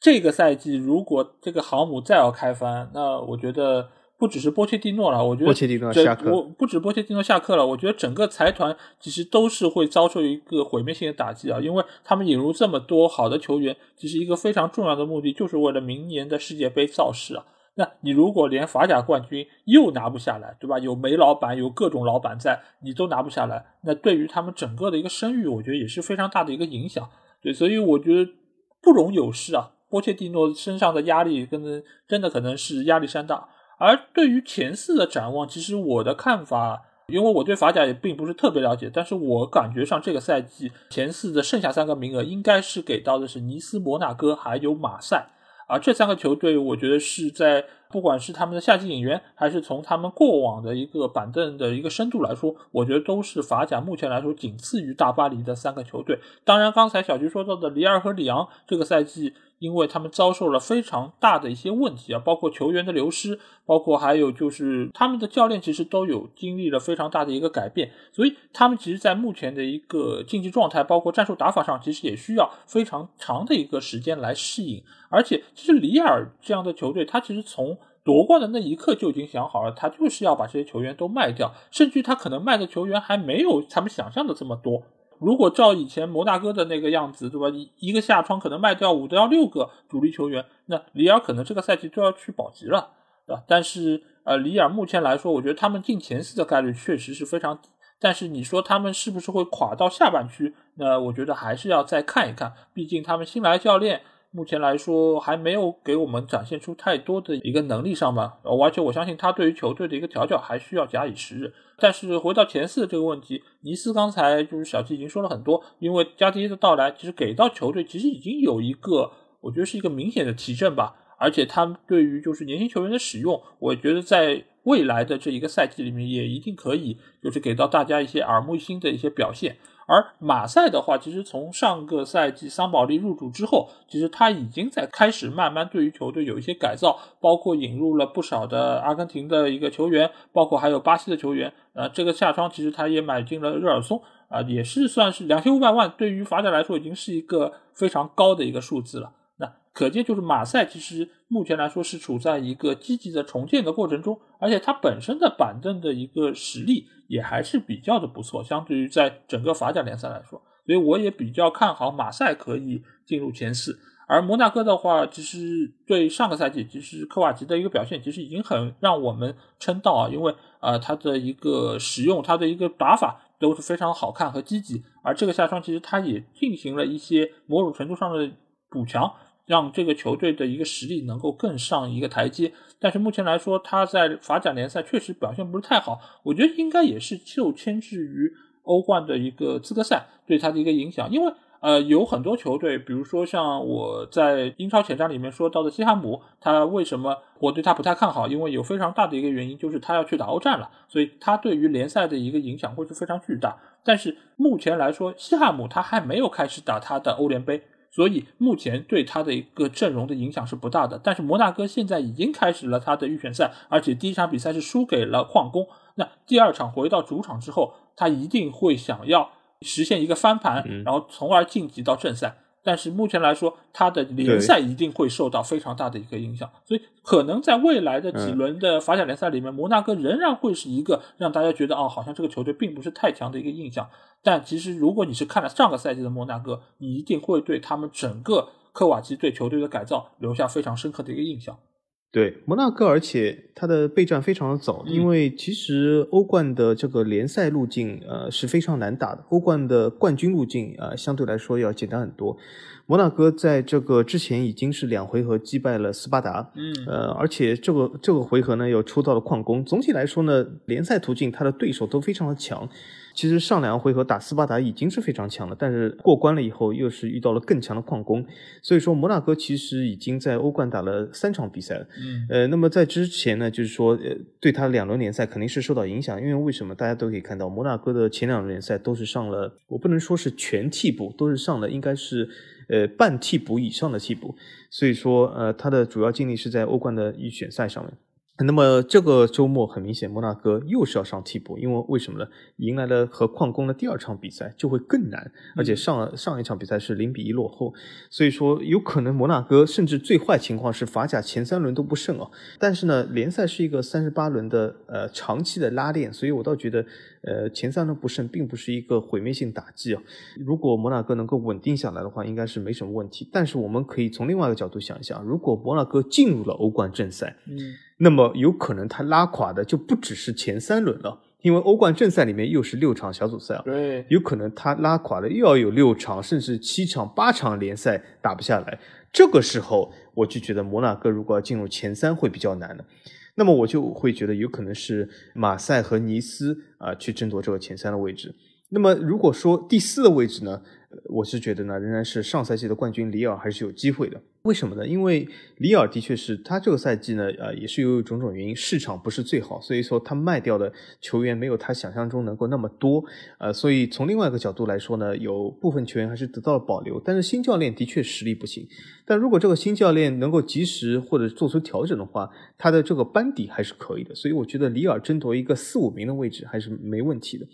这个赛季如果这个航母再要开翻，那我觉得。不只是波切蒂诺了，我觉得这我不止波切蒂诺下课了，我觉得整个财团其实都是会遭受一个毁灭性的打击啊，因为他们引入这么多好的球员，其实一个非常重要的目的就是为了明年的世界杯造势啊。那你如果连法甲冠军又拿不下来，对吧？有梅老板，有各种老板在，你都拿不下来，那对于他们整个的一个声誉，我觉得也是非常大的一个影响。对，所以我觉得不容有失啊。波切蒂诺身上的压力跟真的可能是压力山大。而对于前四的展望，其实我的看法，因为我对法甲也并不是特别了解，但是我感觉上这个赛季前四的剩下三个名额应该是给到的是尼斯、摩纳哥还有马赛。而这三个球队，我觉得是在不管是他们的夏季引援，还是从他们过往的一个板凳的一个深度来说，我觉得都是法甲目前来说仅次于大巴黎的三个球队。当然，刚才小菊说到的里尔和里昂，这个赛季。因为他们遭受了非常大的一些问题啊，包括球员的流失，包括还有就是他们的教练其实都有经历了非常大的一个改变，所以他们其实，在目前的一个竞技状态，包括战术打法上，其实也需要非常长的一个时间来适应。而且，其实里尔这样的球队，他其实从夺冠的那一刻就已经想好了，他就是要把这些球员都卖掉，甚至他可能卖的球员还没有他们想象的这么多。如果照以前摩纳哥的那个样子，对吧？一一个下窗可能卖掉五到六个主力球员，那里尔可能这个赛季就要去保级了，对吧？但是呃，里尔目前来说，我觉得他们进前四的概率确实是非常低。但是你说他们是不是会垮到下半区？那我觉得还是要再看一看，毕竟他们新来教练。目前来说还没有给我们展现出太多的一个能力上吧，而且我相信他对于球队的一个调教还需要假以时日。但是回到前四这个问题，尼斯刚才就是小七已经说了很多，因为加迪的到来，其实给到球队其实已经有一个，我觉得是一个明显的提振吧。而且他对于就是年轻球员的使用，我觉得在未来的这一个赛季里面也一定可以就是给到大家一些耳目一新的一些表现。而马赛的话，其实从上个赛季桑保利入主之后，其实他已经在开始慢慢对于球队有一些改造，包括引入了不少的阿根廷的一个球员，包括还有巴西的球员。呃，这个夏窗其实他也买进了热尔松，啊，也是算是两千五百万，对于法甲来说已经是一个非常高的一个数字了。可见就是马赛其实目前来说是处在一个积极的重建的过程中，而且它本身的板凳的一个实力。也还是比较的不错，相对于在整个法甲联赛来说，所以我也比较看好马赛可以进入前四。而摩纳哥的话，其实对上个赛季其实科瓦奇的一个表现，其实已经很让我们称道啊，因为呃他的一个使用，他的一个打法都是非常好看和积极。而这个夏窗其实他也进行了一些某种程度上的补强。让这个球队的一个实力能够更上一个台阶，但是目前来说，他在法甲联赛确实表现不是太好，我觉得应该也是受牵制于欧冠的一个资格赛对他的一个影响，因为呃有很多球队，比如说像我在英超前瞻里面说到的西汉姆，他为什么我对他不太看好？因为有非常大的一个原因就是他要去打欧战了，所以他对于联赛的一个影响会是非常巨大。但是目前来说，西汉姆他还没有开始打他的欧联杯。所以目前对他的一个阵容的影响是不大的，但是摩纳哥现在已经开始了他的预选赛，而且第一场比赛是输给了矿工。那第二场回到主场之后，他一定会想要实现一个翻盘，然后从而晋级到正赛。但是目前来说，他的联赛一定会受到非常大的一个影响，所以可能在未来的几轮的法甲联赛里面，摩纳哥仍然会是一个让大家觉得哦，好像这个球队并不是太强的一个印象。但其实如果你是看了上个赛季的摩纳哥，你一定会对他们整个科瓦奇对球队的改造留下非常深刻的一个印象。对摩纳哥，而且他的备战非常的早，因为其实欧冠的这个联赛路径呃是非常难打的，欧冠的冠军路径啊相对来说要简单很多。摩纳哥在这个之前已经是两回合击败了斯巴达，嗯，呃，而且这个这个回合呢又抽到了矿工。总体来说呢，联赛途径他的对手都非常的强。其实上两个回合打斯巴达已经是非常强了，但是过关了以后又是遇到了更强的矿工，所以说摩纳哥其实已经在欧冠打了三场比赛了。嗯，呃，那么在之前呢，就是说，呃，对他两轮联赛肯定是受到影响，因为为什么？大家都可以看到，摩纳哥的前两轮联赛都是上了，我不能说是全替补，都是上了应该是呃半替补以上的替补，所以说呃他的主要精力是在欧冠的预选赛上面。那么这个周末很明显，摩纳哥又是要上替补，因为为什么呢？迎来了和矿工的第二场比赛就会更难，而且上上一场比赛是零比一落后，所以说有可能摩纳哥甚至最坏情况是法甲前三轮都不胜哦。但是呢，联赛是一个三十八轮的呃长期的拉练，所以我倒觉得呃前三轮不胜并不是一个毁灭性打击啊。如果摩纳哥能够稳定下来的话，应该是没什么问题。但是我们可以从另外一个角度想一想，如果摩纳哥进入了欧冠正赛，嗯。那么有可能他拉垮的就不只是前三轮了，因为欧冠正赛里面又是六场小组赛啊，对，有可能他拉垮的又要有六场甚至七场八场联赛打不下来，这个时候我就觉得摩纳哥如果要进入前三会比较难的，那么我就会觉得有可能是马赛和尼斯啊去争夺这个前三的位置。那么如果说第四的位置呢？我是觉得呢，仍然是上赛季的冠军里尔还是有机会的。为什么呢？因为里尔的确是他这个赛季呢，呃，也是由于种种原因，市场不是最好，所以说他卖掉的球员没有他想象中能够那么多。呃，所以从另外一个角度来说呢，有部分球员还是得到了保留。但是新教练的确实力不行。但如果这个新教练能够及时或者做出调整的话，他的这个班底还是可以的。所以我觉得里尔争夺一个四五名的位置还是没问题的。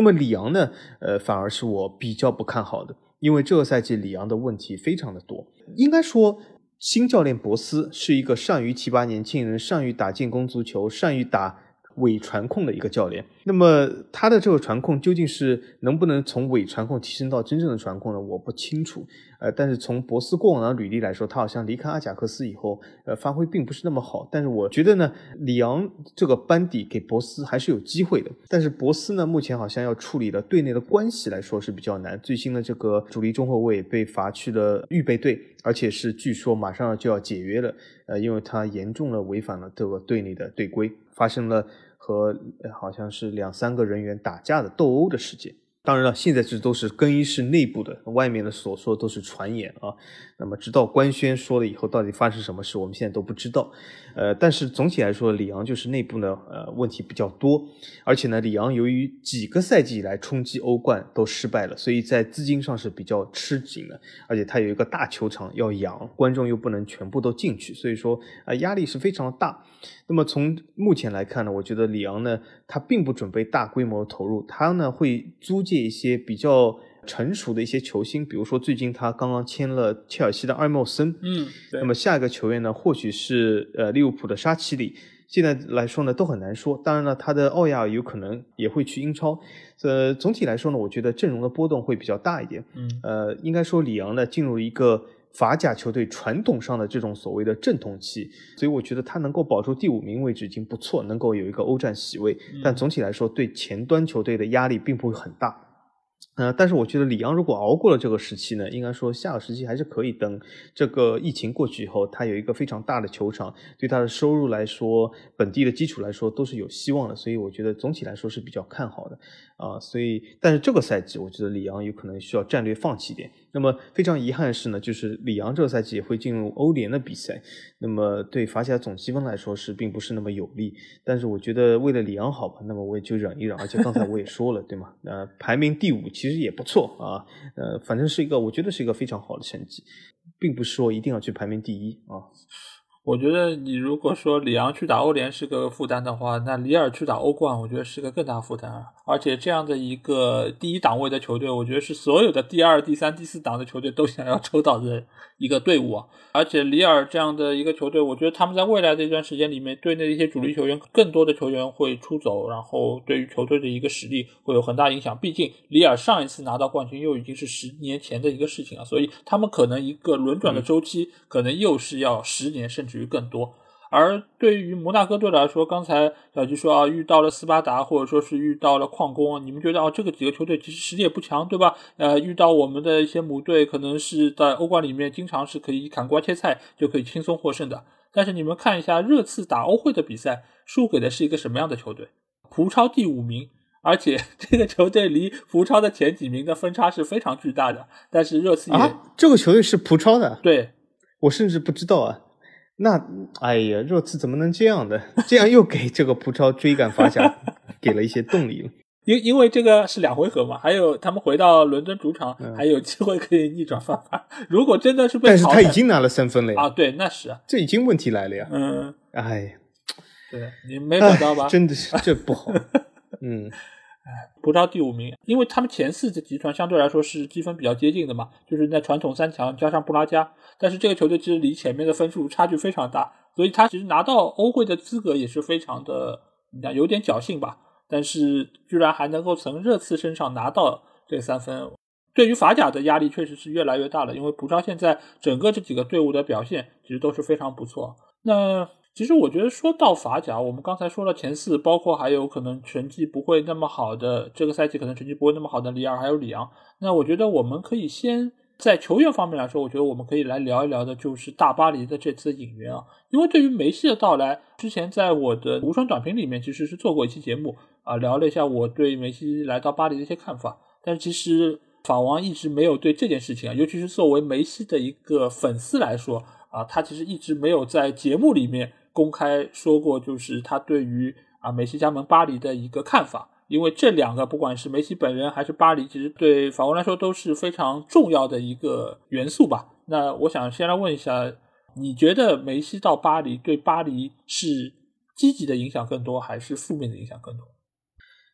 那么里昂呢？呃，反而是我比较不看好的，因为这个赛季里昂的问题非常的多。应该说，新教练博斯是一个善于提拔年轻人、善于打进攻足球、善于打伪传控的一个教练。那么他的这个传控究竟是能不能从伪传控提升到真正的传控呢？我不清楚。呃，但是从博斯过往的履历来说，他好像离开阿贾克斯以后，呃，发挥并不是那么好。但是我觉得呢，里昂这个班底给博斯还是有机会的。但是博斯呢，目前好像要处理的队内的关系来说是比较难。最新的这个主力中后卫被罚去了预备队，而且是据说马上就要解约了。呃，因为他严重的违反了这个队内的队规，发生了和好像是两三个人员打架的斗殴的事件。当然了，现在这都是更衣室内部的，外面的所说都是传言啊。那么直到官宣说了以后，到底发生什么事，我们现在都不知道。呃，但是总体来说，里昂就是内部呢，呃，问题比较多。而且呢，里昂由于几个赛季以来冲击欧冠都失败了，所以在资金上是比较吃紧的。而且他有一个大球场要养，观众又不能全部都进去，所以说啊，压力是非常大。那么从目前来看呢，我觉得里昂呢，他并不准备大规模投入，他呢会租借一些比较成熟的一些球星，比如说最近他刚刚签了切尔西的埃莫森，嗯，那么下一个球员呢，或许是呃利物浦的沙奇里，现在来说呢都很难说。当然了，他的奥亚有可能也会去英超。呃，总体来说呢，我觉得阵容的波动会比较大一点。嗯，呃，应该说里昂呢进入一个。法甲球队传统上的这种所谓的阵痛期，所以我觉得他能够保住第五名位置已经不错，能够有一个欧战席位。但总体来说，对前端球队的压力并不会很大。呃，但是我觉得里昂如果熬过了这个时期呢，应该说下个时期还是可以。等这个疫情过去以后，他有一个非常大的球场，对他的收入来说，本地的基础来说都是有希望的。所以我觉得总体来说是比较看好的。啊，所以但是这个赛季，我觉得里昂有可能需要战略放弃一点。那么非常遗憾的是呢，就是里昂这个赛季也会进入欧联的比赛，那么对法甲总积分来说是并不是那么有利。但是我觉得为了里昂好吧，那么我也就忍一忍。而且刚才我也说了，对吗？呃，排名第五其实其实也不错啊，呃，反正是一个我觉得是一个非常好的成绩，并不是说一定要去排名第一啊。我觉得你如果说里昂去打欧联是个负担的话，那里尔去打欧冠，我觉得是个更大负担啊。而且这样的一个第一档位的球队，我觉得是所有的第二、第三、第四档的球队都想要抽到的一个队伍啊。而且里尔这样的一个球队，我觉得他们在未来的一段时间里面，队内的一些主力球员，更多的球员会出走，然后对于球队的一个实力会有很大影响。毕竟里尔上一次拿到冠军又已经是十年前的一个事情了，所以他们可能一个轮转的周期，可能又是要十年甚至于更多。而对于摩纳哥队来说，刚才小吉说啊，遇到了斯巴达，或者说是遇到了矿工，你们觉得啊，这个几个球队其实实力也不强，对吧？呃，遇到我们的一些母队，可能是在欧冠里面经常是可以砍瓜切菜就可以轻松获胜的。但是你们看一下热刺打欧会的比赛，输给的是一个什么样的球队？葡超第五名，而且这个球队离葡超的前几名的分差是非常巨大的。但是热刺啊，这个球队是葡超的，对我甚至不知道啊。那哎呀，热刺怎么能这样的？这样又给这个葡超追赶法甲给了一些动力了。因因为这个是两回合嘛，还有他们回到伦敦主场还有机会可以逆转翻盘。如果真的是被，但是他已经拿了三分了呀。啊，对，那是这已经问题来了呀。嗯，哎，对你没想到吧？真的是这不好。嗯，葡超第五名，因为他们前四的集团相对来说是积分比较接近的嘛，就是在传统三强加上布拉加，但是这个球队其实离前面的分数差距非常大，所以他其实拿到欧会的资格也是非常的，你讲有点侥幸吧。但是居然还能够从热刺身上拿到这三分，对于法甲的压力确实是越来越大了。因为葡超现在整个这几个队伍的表现其实都是非常不错。那其实我觉得说到法甲，我们刚才说了前四，包括还有可能成绩不会那么好的这个赛季可能成绩不会那么好的里尔还有里昂。那我觉得我们可以先。在球员方面来说，我觉得我们可以来聊一聊的，就是大巴黎的这次引援啊。因为对于梅西的到来，之前在我的无双短评里面其实是做过一期节目啊，聊了一下我对梅西来到巴黎的一些看法。但是其实法王一直没有对这件事情啊，尤其是作为梅西的一个粉丝来说啊，他其实一直没有在节目里面公开说过，就是他对于啊梅西加盟巴黎的一个看法。因为这两个，不管是梅西本人还是巴黎，其实对法国来说都是非常重要的一个元素吧。那我想先来问一下，你觉得梅西到巴黎对巴黎是积极的影响更多，还是负面的影响更多？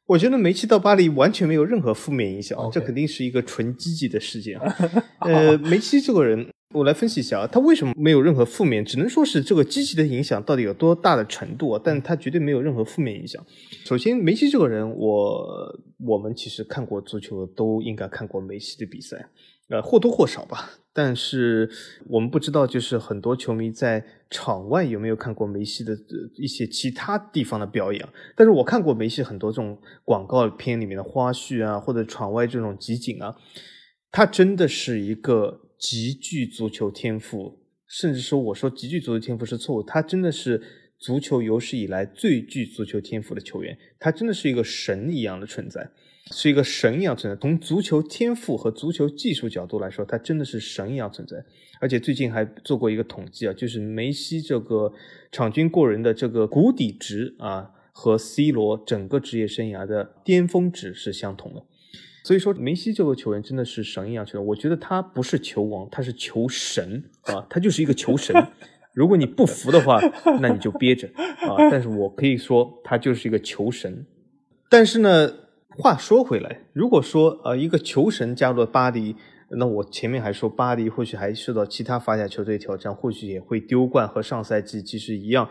我觉得梅西到巴黎完全没有任何负面影响，这肯定是一个纯积极的事件。呃，梅西这个人。我来分析一下啊，他为什么没有任何负面？只能说是这个积极的影响到底有多大的程度啊？但他绝对没有任何负面影响。首先，梅西这个人，我我们其实看过足球，都应该看过梅西的比赛，呃，或多或少吧。但是我们不知道，就是很多球迷在场外有没有看过梅西的一些其他地方的表演。但是我看过梅西很多这种广告片里面的花絮啊，或者场外这种集锦啊，他真的是一个。极具足球天赋，甚至说我说极具足球天赋是错误。他真的是足球有史以来最具足球天赋的球员，他真的是一个神一样的存在，是一个神一样存在。从足球天赋和足球技术角度来说，他真的是神一样存在。而且最近还做过一个统计啊，就是梅西这个场均过人的这个谷底值啊，和 C 罗整个职业生涯的巅峰值是相同的。所以说，梅西这个球员真的是神一样球员。我觉得他不是球王，他是球神啊，他就是一个球神。如果你不服的话，那你就憋着啊。但是我可以说，他就是一个球神。但是呢，话说回来，如果说呃一个球神加入了巴黎，那我前面还说巴黎或许还受到其他法甲球队挑战，或许也会丢冠，和上赛季其实一样。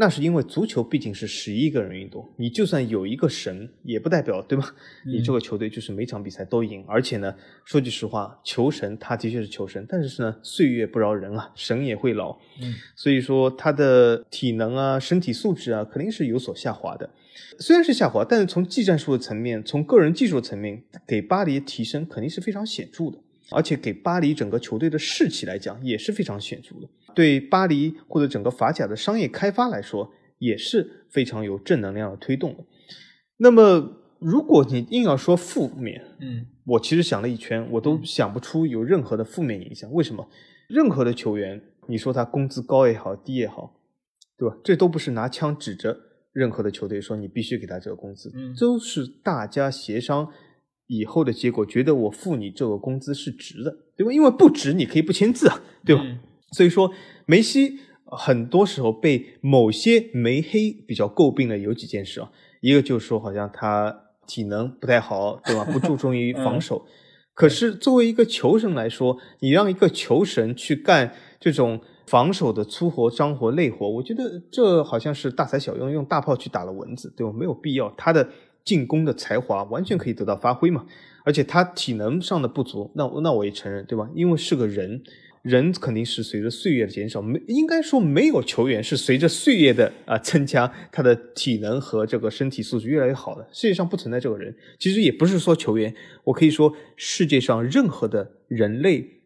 那是因为足球毕竟是十一个人运动，你就算有一个神，也不代表对吧？你这个球队就是每场比赛都赢。而且呢，说句实话，球神他的确是球神，但是呢，岁月不饶人啊，神也会老。嗯，所以说他的体能啊、身体素质啊，肯定是有所下滑的。虽然是下滑，但是从技战术的层面、从个人技术层面，给巴黎提升肯定是非常显著的。而且给巴黎整个球队的士气来讲也是非常显著的，对巴黎或者整个法甲的商业开发来说也是非常有正能量的推动的。那么，如果你硬要说负面，嗯，我其实想了一圈，我都想不出有任何的负面影响。为什么？任何的球员，你说他工资高也好，低也好，对吧？这都不是拿枪指着任何的球队说你必须给他这个工资，都是大家协商。以后的结果，觉得我付你这个工资是值的，对吧？因为不值，你可以不签字啊，对吧？所以说，梅西很多时候被某些梅黑比较诟病的有几件事啊，一个就是说，好像他体能不太好，对吧？不注重于 防守。可是作为一个球神来说，你让一个球神去干这种防守的粗活、脏活、累活，我觉得这好像是大材小用，用大炮去打了蚊子，对吧？没有必要。他的。进攻的才华完全可以得到发挥嘛，而且他体能上的不足，那那我也承认，对吧？因为是个人，人肯定是随着岁月的减少，没应该说没有球员是随着岁月的啊增加，他的体能和这个身体素质越来越好的。世界上不存在这个人，其实也不是说球员，我可以说世界上任何的人类。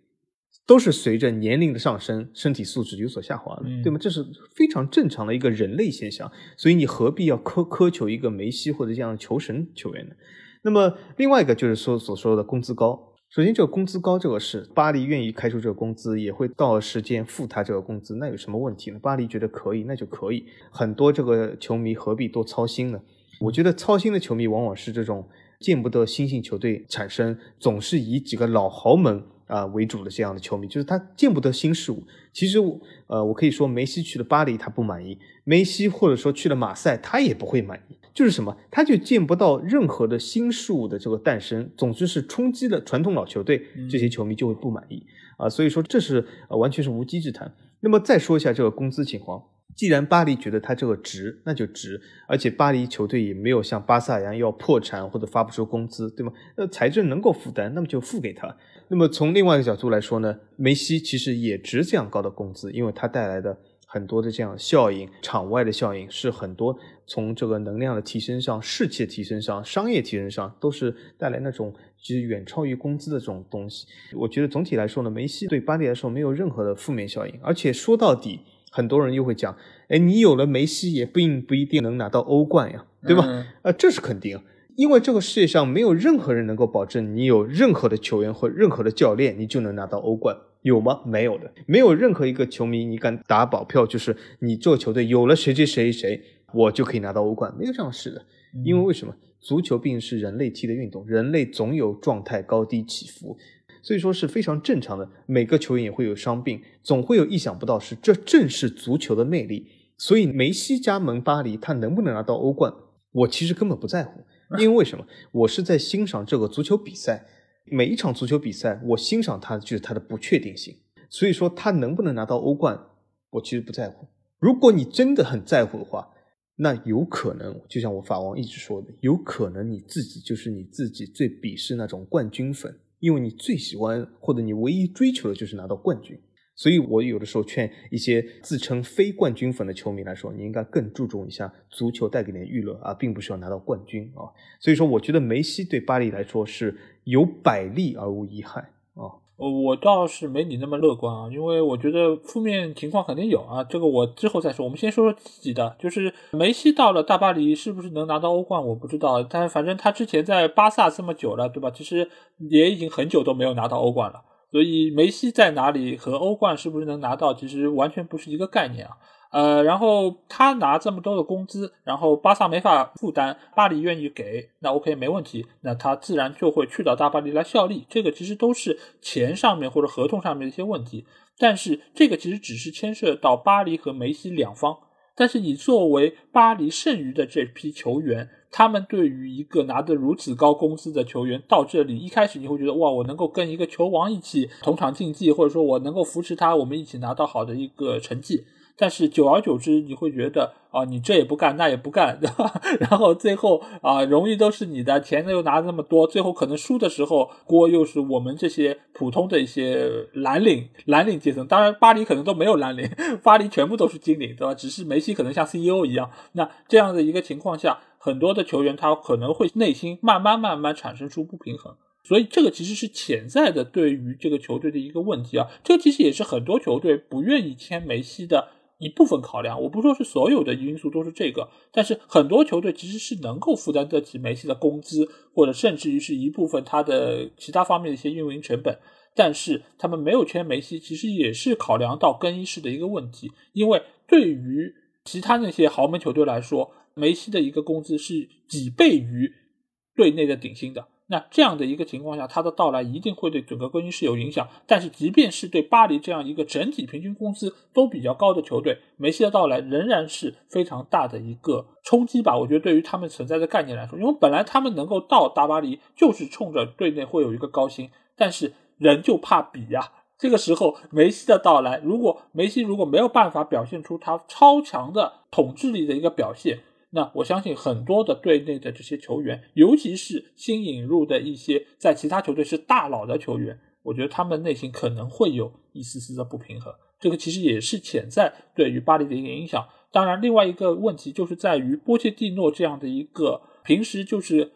都是随着年龄的上升，身体素质有所下滑的，对吗？这是非常正常的一个人类现象，所以你何必要苛苛求一个梅西或者这样的球神球员呢？那么另外一个就是说所说的工资高。首先，这个工资高这个事，巴黎愿意开出这个工资，也会到时间付他这个工资，那有什么问题呢？巴黎觉得可以，那就可以。很多这个球迷何必多操心呢？我觉得操心的球迷往往是这种见不得新兴球队产生，总是以几个老豪门。啊为主的这样的球迷，就是他见不得新事物。其实，呃，我可以说梅西去了巴黎他不满意，梅西或者说去了马赛他也不会满意。就是什么，他就见不到任何的新事物的这个诞生，总之是冲击了传统老球队，这些球迷就会不满意啊。所以说这是呃完全是无稽之谈。那么再说一下这个工资情况。既然巴黎觉得他这个值，那就值，而且巴黎球队也没有像巴萨一样要破产或者发不出工资，对吗？那财政能够负担，那么就付给他。那么从另外一个角度来说呢，梅西其实也值这样高的工资，因为他带来的很多的这样效应，场外的效应是很多从这个能量的提升上、士气的提升上、商业提升上，都是带来那种其实远超于工资的这种东西。我觉得总体来说呢，梅西对巴黎来说没有任何的负面效应，而且说到底。很多人又会讲，哎，你有了梅西也并不一定能拿到欧冠呀，对吧？呃，这是肯定，因为这个世界上没有任何人能够保证你有任何的球员或任何的教练，你就能拿到欧冠，有吗？没有的，没有任何一个球迷你敢打保票，就是你这个球队有了谁谁谁谁，我就可以拿到欧冠，没有这样的事的。因为为什么？足球毕竟是人类踢的运动，人类总有状态高低起伏。所以说是非常正常的，每个球员也会有伤病，总会有意想不到事，这正是足球的魅力。所以梅西加盟巴黎，他能不能拿到欧冠，我其实根本不在乎，因为什么？我是在欣赏这个足球比赛，每一场足球比赛，我欣赏它就是它的不确定性。所以说他能不能拿到欧冠，我其实不在乎。如果你真的很在乎的话，那有可能，就像我法王一直说的，有可能你自己就是你自己最鄙视那种冠军粉。因为你最喜欢或者你唯一追求的就是拿到冠军，所以我有的时候劝一些自称非冠军粉的球迷来说，你应该更注重一下足球带给你的娱乐啊，并不是要拿到冠军啊。所以说，我觉得梅西对巴黎来说是有百利而无一害啊。我倒是没你那么乐观啊，因为我觉得负面情况肯定有啊，这个我之后再说。我们先说说自己的，就是梅西到了大巴黎是不是能拿到欧冠，我不知道。但反正他之前在巴萨这么久了，对吧？其实也已经很久都没有拿到欧冠了，所以梅西在哪里和欧冠是不是能拿到，其实完全不是一个概念啊。呃，然后他拿这么多的工资，然后巴萨没法负担，巴黎愿意给，那 OK 没问题，那他自然就会去到大巴黎来效力。这个其实都是钱上面或者合同上面的一些问题，但是这个其实只是牵涉到巴黎和梅西两方。但是你作为巴黎剩余的这批球员，他们对于一个拿得如此高工资的球员到这里，一开始你会觉得哇，我能够跟一个球王一起同场竞技，或者说我能够扶持他，我们一起拿到好的一个成绩。但是久而久之，你会觉得啊，你这也不干，那也不干，对吧？然后最后啊，荣誉都是你的，钱又拿那么多，最后可能输的时候，锅又是我们这些普通的一些蓝领蓝领阶层。当然，巴黎可能都没有蓝领，巴黎全部都是金领，对吧？只是梅西可能像 CEO 一样。那这样的一个情况下，很多的球员他可能会内心慢慢慢慢产生出不平衡。所以这个其实是潜在的对于这个球队的一个问题啊。这个其实也是很多球队不愿意签梅西的。一部分考量，我不说是所有的因素都是这个，但是很多球队其实是能够负担得起梅西的工资，或者甚至于是一部分他的其他方面的一些运营成本，但是他们没有签梅西，其实也是考量到更衣室的一个问题，因为对于其他那些豪门球队来说，梅西的一个工资是几倍于队内的顶薪的。那这样的一个情况下，他的到来一定会对整个更衣室有影响。但是，即便是对巴黎这样一个整体平均工资都比较高的球队，梅西的到来仍然是非常大的一个冲击吧？我觉得对于他们存在的概念来说，因为本来他们能够到大巴黎就是冲着队内会有一个高薪，但是人就怕比呀。这个时候，梅西的到来，如果梅西如果没有办法表现出他超强的统治力的一个表现。那我相信很多的队内的这些球员，尤其是新引入的一些在其他球队是大佬的球员，我觉得他们内心可能会有一丝丝的不平衡。这个其实也是潜在对于巴黎的一个影响。当然，另外一个问题就是在于波切蒂诺这样的一个平时就是。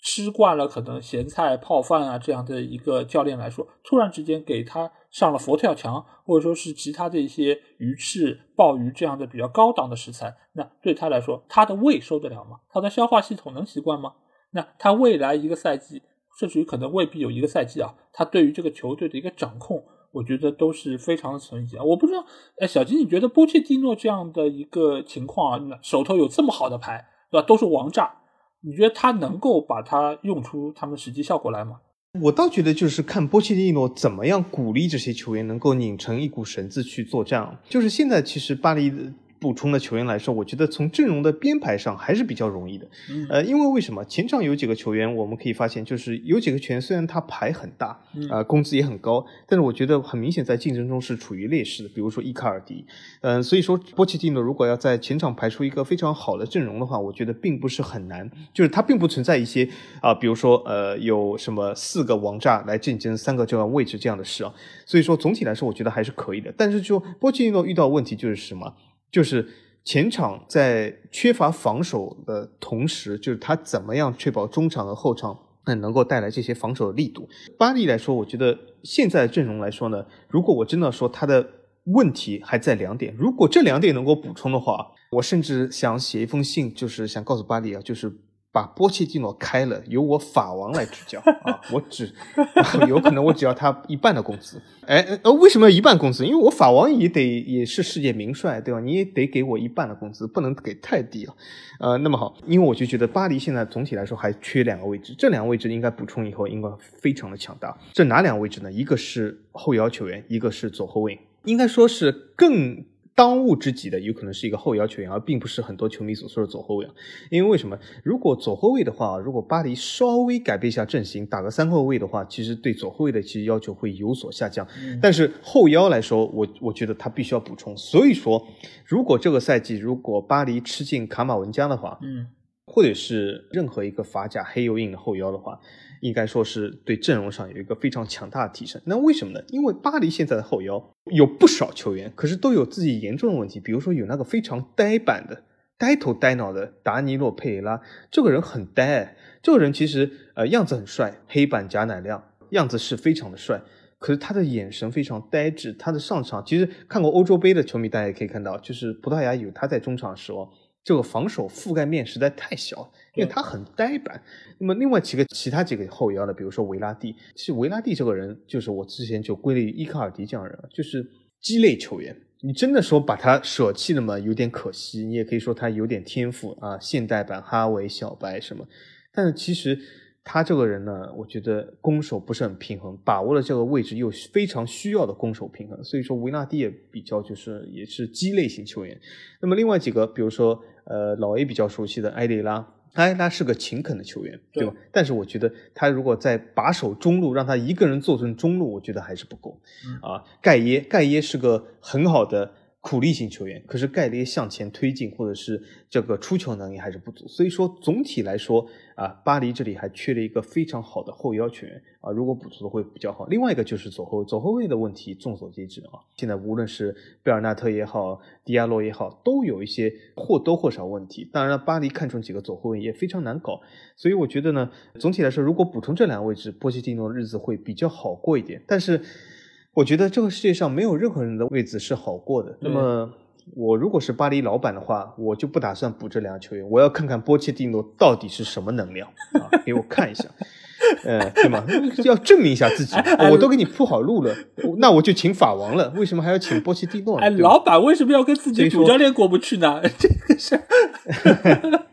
吃惯了可能咸菜泡饭啊这样的一个教练来说，突然之间给他上了佛跳墙，或者说是其他的一些鱼翅、鲍鱼这样的比较高档的食材，那对他来说，他的胃受得了吗？他的消化系统能习惯吗？那他未来一个赛季，甚至于可能未必有一个赛季啊，他对于这个球队的一个掌控，我觉得都是非常的存疑啊。我不知道，哎，小金，你觉得波切蒂诺这样的一个情况啊，手头有这么好的牌，对吧？都是王炸。你觉得他能够把它用出他们实际效果来吗？我倒觉得就是看波切蒂诺怎么样鼓励这些球员能够拧成一股绳子去作战。就是现在其实巴黎。补充的球员来说，我觉得从阵容的编排上还是比较容易的。呃，因为为什么前场有几个球员，我们可以发现，就是有几个球员虽然他牌很大，啊，工资也很高，但是我觉得很明显在竞争中是处于劣势的。比如说伊卡尔迪，嗯，所以说波切蒂诺如果要在前场排出一个非常好的阵容的话，我觉得并不是很难，就是他并不存在一些啊，比如说呃，有什么四个王炸来竞争三个这个位置这样的事啊。所以说总体来说，我觉得还是可以的。但是就波切蒂诺遇到问题就是什么？就是前场在缺乏防守的同时，就是他怎么样确保中场和后场嗯能够带来这些防守的力度。巴黎来说，我觉得现在的阵容来说呢，如果我真的说他的问题还在两点，如果这两点能够补充的话，我甚至想写一封信，就是想告诉巴黎啊，就是。把波切蒂诺开了，由我法王来执教啊！我只有可能我只要他一半的工资。哎，呃，为什么要一半工资？因为我法王也得也是世界名帅，对吧？你也得给我一半的工资，不能给太低了。呃，那么好，因为我就觉得巴黎现在总体来说还缺两个位置，这两个位置应该补充以后应该非常的强大。这哪两个位置呢？一个是后腰球员，一个是左后卫，应该说是更。当务之急的有可能是一个后腰球员，而并不是很多球迷所说的左后卫。因为为什么？如果左后卫的话，如果巴黎稍微改变一下阵型，打个三后卫的话，其实对左后卫的其实要求会有所下降。但是后腰来说，我我觉得他必须要补充。所以说，如果这个赛季如果巴黎吃进卡马文加的话，嗯，或者是任何一个法甲黑油印的后腰的话。应该说是对阵容上有一个非常强大的提升。那为什么呢？因为巴黎现在的后腰有不少球员，可是都有自己严重的问题。比如说有那个非常呆板的、呆头呆脑的达尼洛·佩雷拉，这个人很呆。这个人其实呃样子很帅，黑板假奶亮，样子是非常的帅。可是他的眼神非常呆滞，他的上场其实看过欧洲杯的球迷大家也可以看到，就是葡萄牙有他在中场的时候。这个防守覆盖面实在太小，因为他很呆板。那么另外几个其他几个后腰呢，比如说维拉蒂，其实维拉蒂这个人就是我之前就归类于伊卡尔迪这样人，就是鸡肋球员。你真的说把他舍弃了吗？有点可惜。你也可以说他有点天赋啊，现代版哈维、小白什么。但是其实。他这个人呢，我觉得攻守不是很平衡，把握了这个位置又非常需要的攻守平衡，所以说维纳蒂也比较就是也是鸡肋型球员。那么另外几个，比如说呃老 A 比较熟悉的埃雷拉，埃雷拉是个勤恳的球员，对吧？但是我觉得他如果在把守中路，让他一个人坐镇中路，我觉得还是不够。啊，盖耶，盖耶是个很好的。苦力型球员，可是盖耶向前推进或者是这个出球能力还是不足，所以说总体来说啊，巴黎这里还缺了一个非常好的后腰球员啊，如果补足的会比较好。另外一个就是左后左后卫的问题，众所皆知啊，现在无论是贝尔纳特也好，迪亚洛也好，都有一些或多或少问题。当然了，巴黎看中几个左后卫也非常难搞，所以我觉得呢，总体来说，如果补充这两个位置，波切蒂诺的日子会比较好过一点。但是。我觉得这个世界上没有任何人的位置是好过的。那么，我如果是巴黎老板的话，我就不打算补这两个球员。我要看看波切蒂诺到底是什么能量啊，给我看一下，呃，对吗？要证明一下自己。我都给你铺好路了，那我就请法王了。为什么还要请波切蒂诺？哎，老板为什么要跟自己主教练过不去呢？这个是。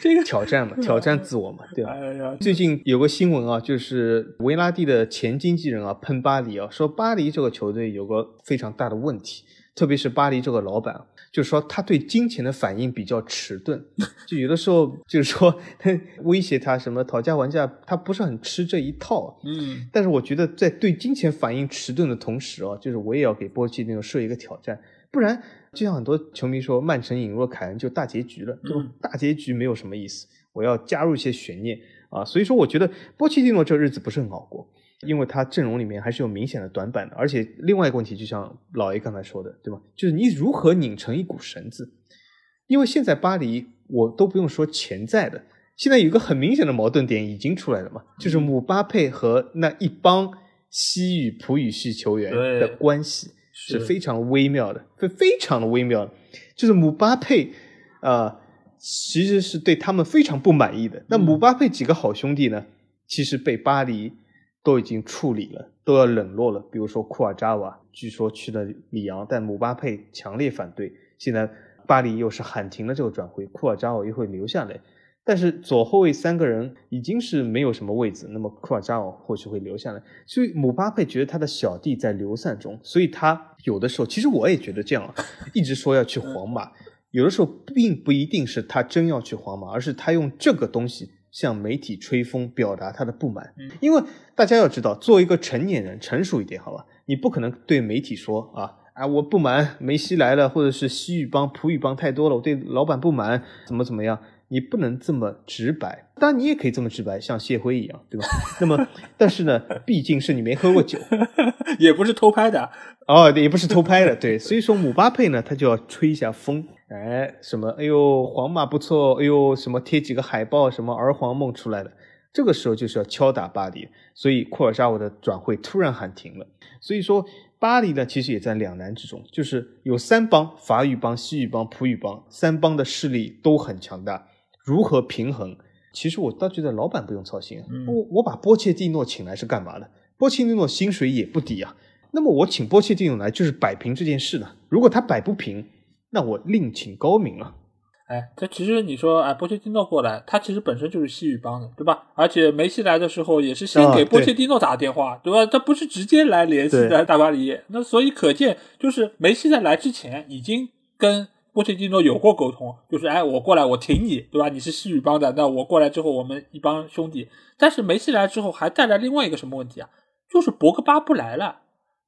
这个挑战嘛，挑战自我嘛，对吧？最近有个新闻啊，就是维拉蒂的前经纪人啊喷巴黎啊，说巴黎这个球队有个非常大的问题，特别是巴黎这个老板，就是说他对金钱的反应比较迟钝，就有的时候就是说威胁他什么讨价还价，他不是很吃这一套。嗯，但是我觉得在对金钱反应迟钝的同时啊，就是我也要给波切蒂诺设一个挑战，不然。就像很多球迷说，曼城引入凯恩就大结局了，对吧？大结局没有什么意思，我要加入一些悬念啊。所以说，我觉得波切蒂诺这日子不是很好过，因为他阵容里面还是有明显的短板的。而且另外一个问题，就像老 A 刚才说的，对吧？就是你如何拧成一股绳子？因为现在巴黎，我都不用说潜在的，现在有一个很明显的矛盾点已经出来了嘛，就是姆巴佩和那一帮西语葡语系球员的关系。是非常微妙的，非非常的微妙，就是姆巴佩，啊，其实是对他们非常不满意的。那姆巴佩几个好兄弟呢，其实被巴黎都已经处理了，都要冷落了。比如说库尔扎瓦，据说去了里昂，但姆巴佩强烈反对。现在巴黎又是喊停了这个转会，库尔扎瓦又会留下来。但是左后卫三个人已经是没有什么位置，那么库尔扎瓦或许会留下来。所以姆巴佩觉得他的小弟在流散中，所以他有的时候其实我也觉得这样，一直说要去皇马，有的时候并不一定是他真要去皇马，而是他用这个东西向媒体吹风，表达他的不满。因为大家要知道，作为一个成年人，成熟一点，好吧，你不可能对媒体说啊啊，我不满梅西来了，或者是西语帮、葡语帮太多了，我对老板不满，怎么怎么样。你不能这么直白，当然你也可以这么直白，像谢辉一样，对吧？那么，但是呢，毕竟是你没喝过酒，也不是偷拍的哦，也不是偷拍的，对。所以说，姆巴佩呢，他就要吹一下风，哎，什么？哎呦，皇马不错，哎呦，什么贴几个海报，什么儿皇梦出来的，这个时候就是要敲打巴黎，所以库尔沙沃的转会突然喊停了，所以说。巴黎呢，其实也在两难之中，就是有三帮法语帮、西语帮、葡语帮三帮的势力都很强大，如何平衡？其实我倒觉得老板不用操心啊，我我把波切蒂诺请来是干嘛的？波切蒂诺薪水也不低啊，那么我请波切蒂诺来就是摆平这件事呢。如果他摆不平，那我另请高明了。哎，这其实你说，哎，波切蒂诺过来，他其实本身就是西语帮的，对吧？而且梅西来的时候也是先给波切蒂诺打电话，对吧？他不是直接来联系的大巴黎。那所以可见，就是梅西在来之前已经跟波切蒂诺有过沟通，就是哎，我过来我挺你，对吧？你是西语帮的，那我过来之后我们一帮兄弟。但是梅西来之后还带来另外一个什么问题啊？就是博格巴不来了，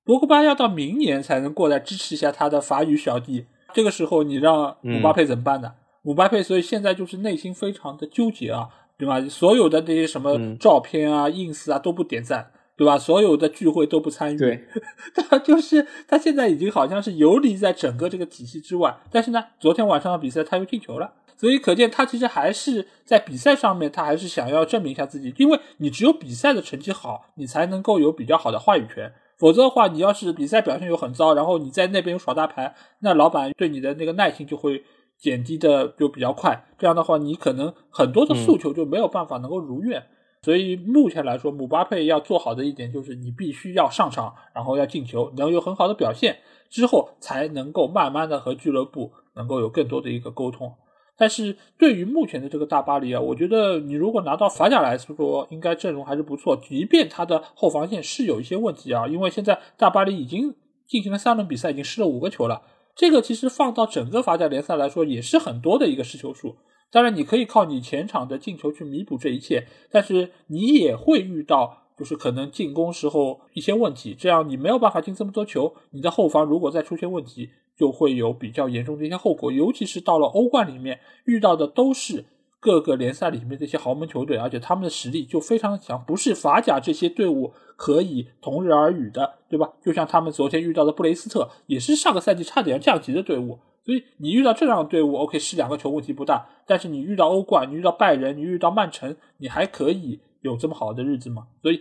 博格巴要到明年才能过来支持一下他的法语小弟。这个时候你让姆巴佩怎么办呢？姆巴佩，所以现在就是内心非常的纠结啊，对吧？所有的那些什么照片啊、ins 啊都不点赞，对吧？所有的聚会都不参与，对，他就是他现在已经好像是游离在整个这个体系之外。但是呢，昨天晚上的比赛他又进球了，所以可见他其实还是在比赛上面，他还是想要证明一下自己。因为你只有比赛的成绩好，你才能够有比较好的话语权。否则的话，你要是比赛表现又很糟，然后你在那边又耍大牌，那老板对你的那个耐心就会。减低的就比较快，这样的话，你可能很多的诉求就没有办法能够如愿。所以目前来说，姆巴佩要做好的一点就是，你必须要上场，然后要进球，能有很好的表现，之后才能够慢慢的和俱乐部能够有更多的一个沟通。但是对于目前的这个大巴黎啊，我觉得你如果拿到法甲来说，应该阵容还是不错，即便他的后防线是有一些问题啊，因为现在大巴黎已经进行了三轮比赛，已经失了五个球了。这个其实放到整个法甲联赛来说，也是很多的一个失球数。当然，你可以靠你前场的进球去弥补这一切，但是你也会遇到，就是可能进攻时候一些问题，这样你没有办法进这么多球。你的后防如果再出现问题，就会有比较严重的一些后果。尤其是到了欧冠里面，遇到的都是。各个联赛里面这些豪门球队，而且他们的实力就非常强，不是法甲这些队伍可以同日而语的，对吧？就像他们昨天遇到的布雷斯特，也是上个赛季差点要降级的队伍。所以你遇到这样的队伍，OK，是两个球问题不大。但是你遇到欧冠，你遇到拜仁，你遇到曼城，你还可以有这么好的日子吗？所以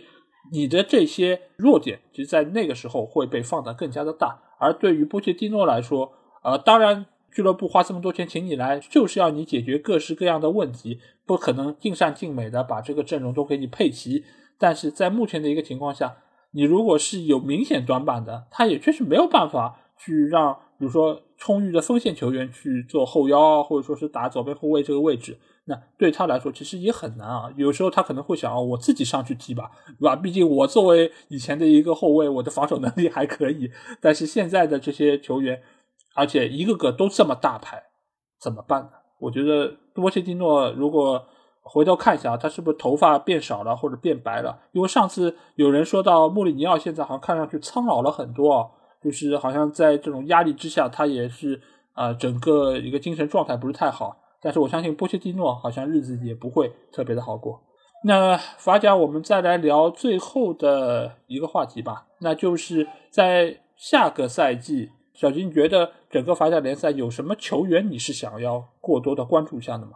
你的这些弱点，其实在那个时候会被放得更加的大。而对于波切蒂诺来说，呃，当然。俱乐部花这么多钱请你来，就是要你解决各式各样的问题，不可能尽善尽美的把这个阵容都给你配齐。但是在目前的一个情况下，你如果是有明显短板的，他也确实没有办法去让，比如说充裕的锋线球员去做后腰，或者说是打左边后卫这个位置，那对他来说其实也很难啊。有时候他可能会想啊，我自己上去踢吧，对吧？毕竟我作为以前的一个后卫，我的防守能力还可以。但是现在的这些球员。而且一个个都这么大牌，怎么办呢？我觉得多切蒂诺如果回头看一下，他是不是头发变少了或者变白了？因为上次有人说到穆里尼奥现在好像看上去苍老了很多，就是好像在这种压力之下，他也是啊，整个一个精神状态不是太好。但是我相信波切蒂诺好像日子也不会特别的好过。那法甲，我们再来聊最后的一个话题吧，那就是在下个赛季。小金，觉得整个法甲联赛有什么球员你是想要过多的关注一下的吗？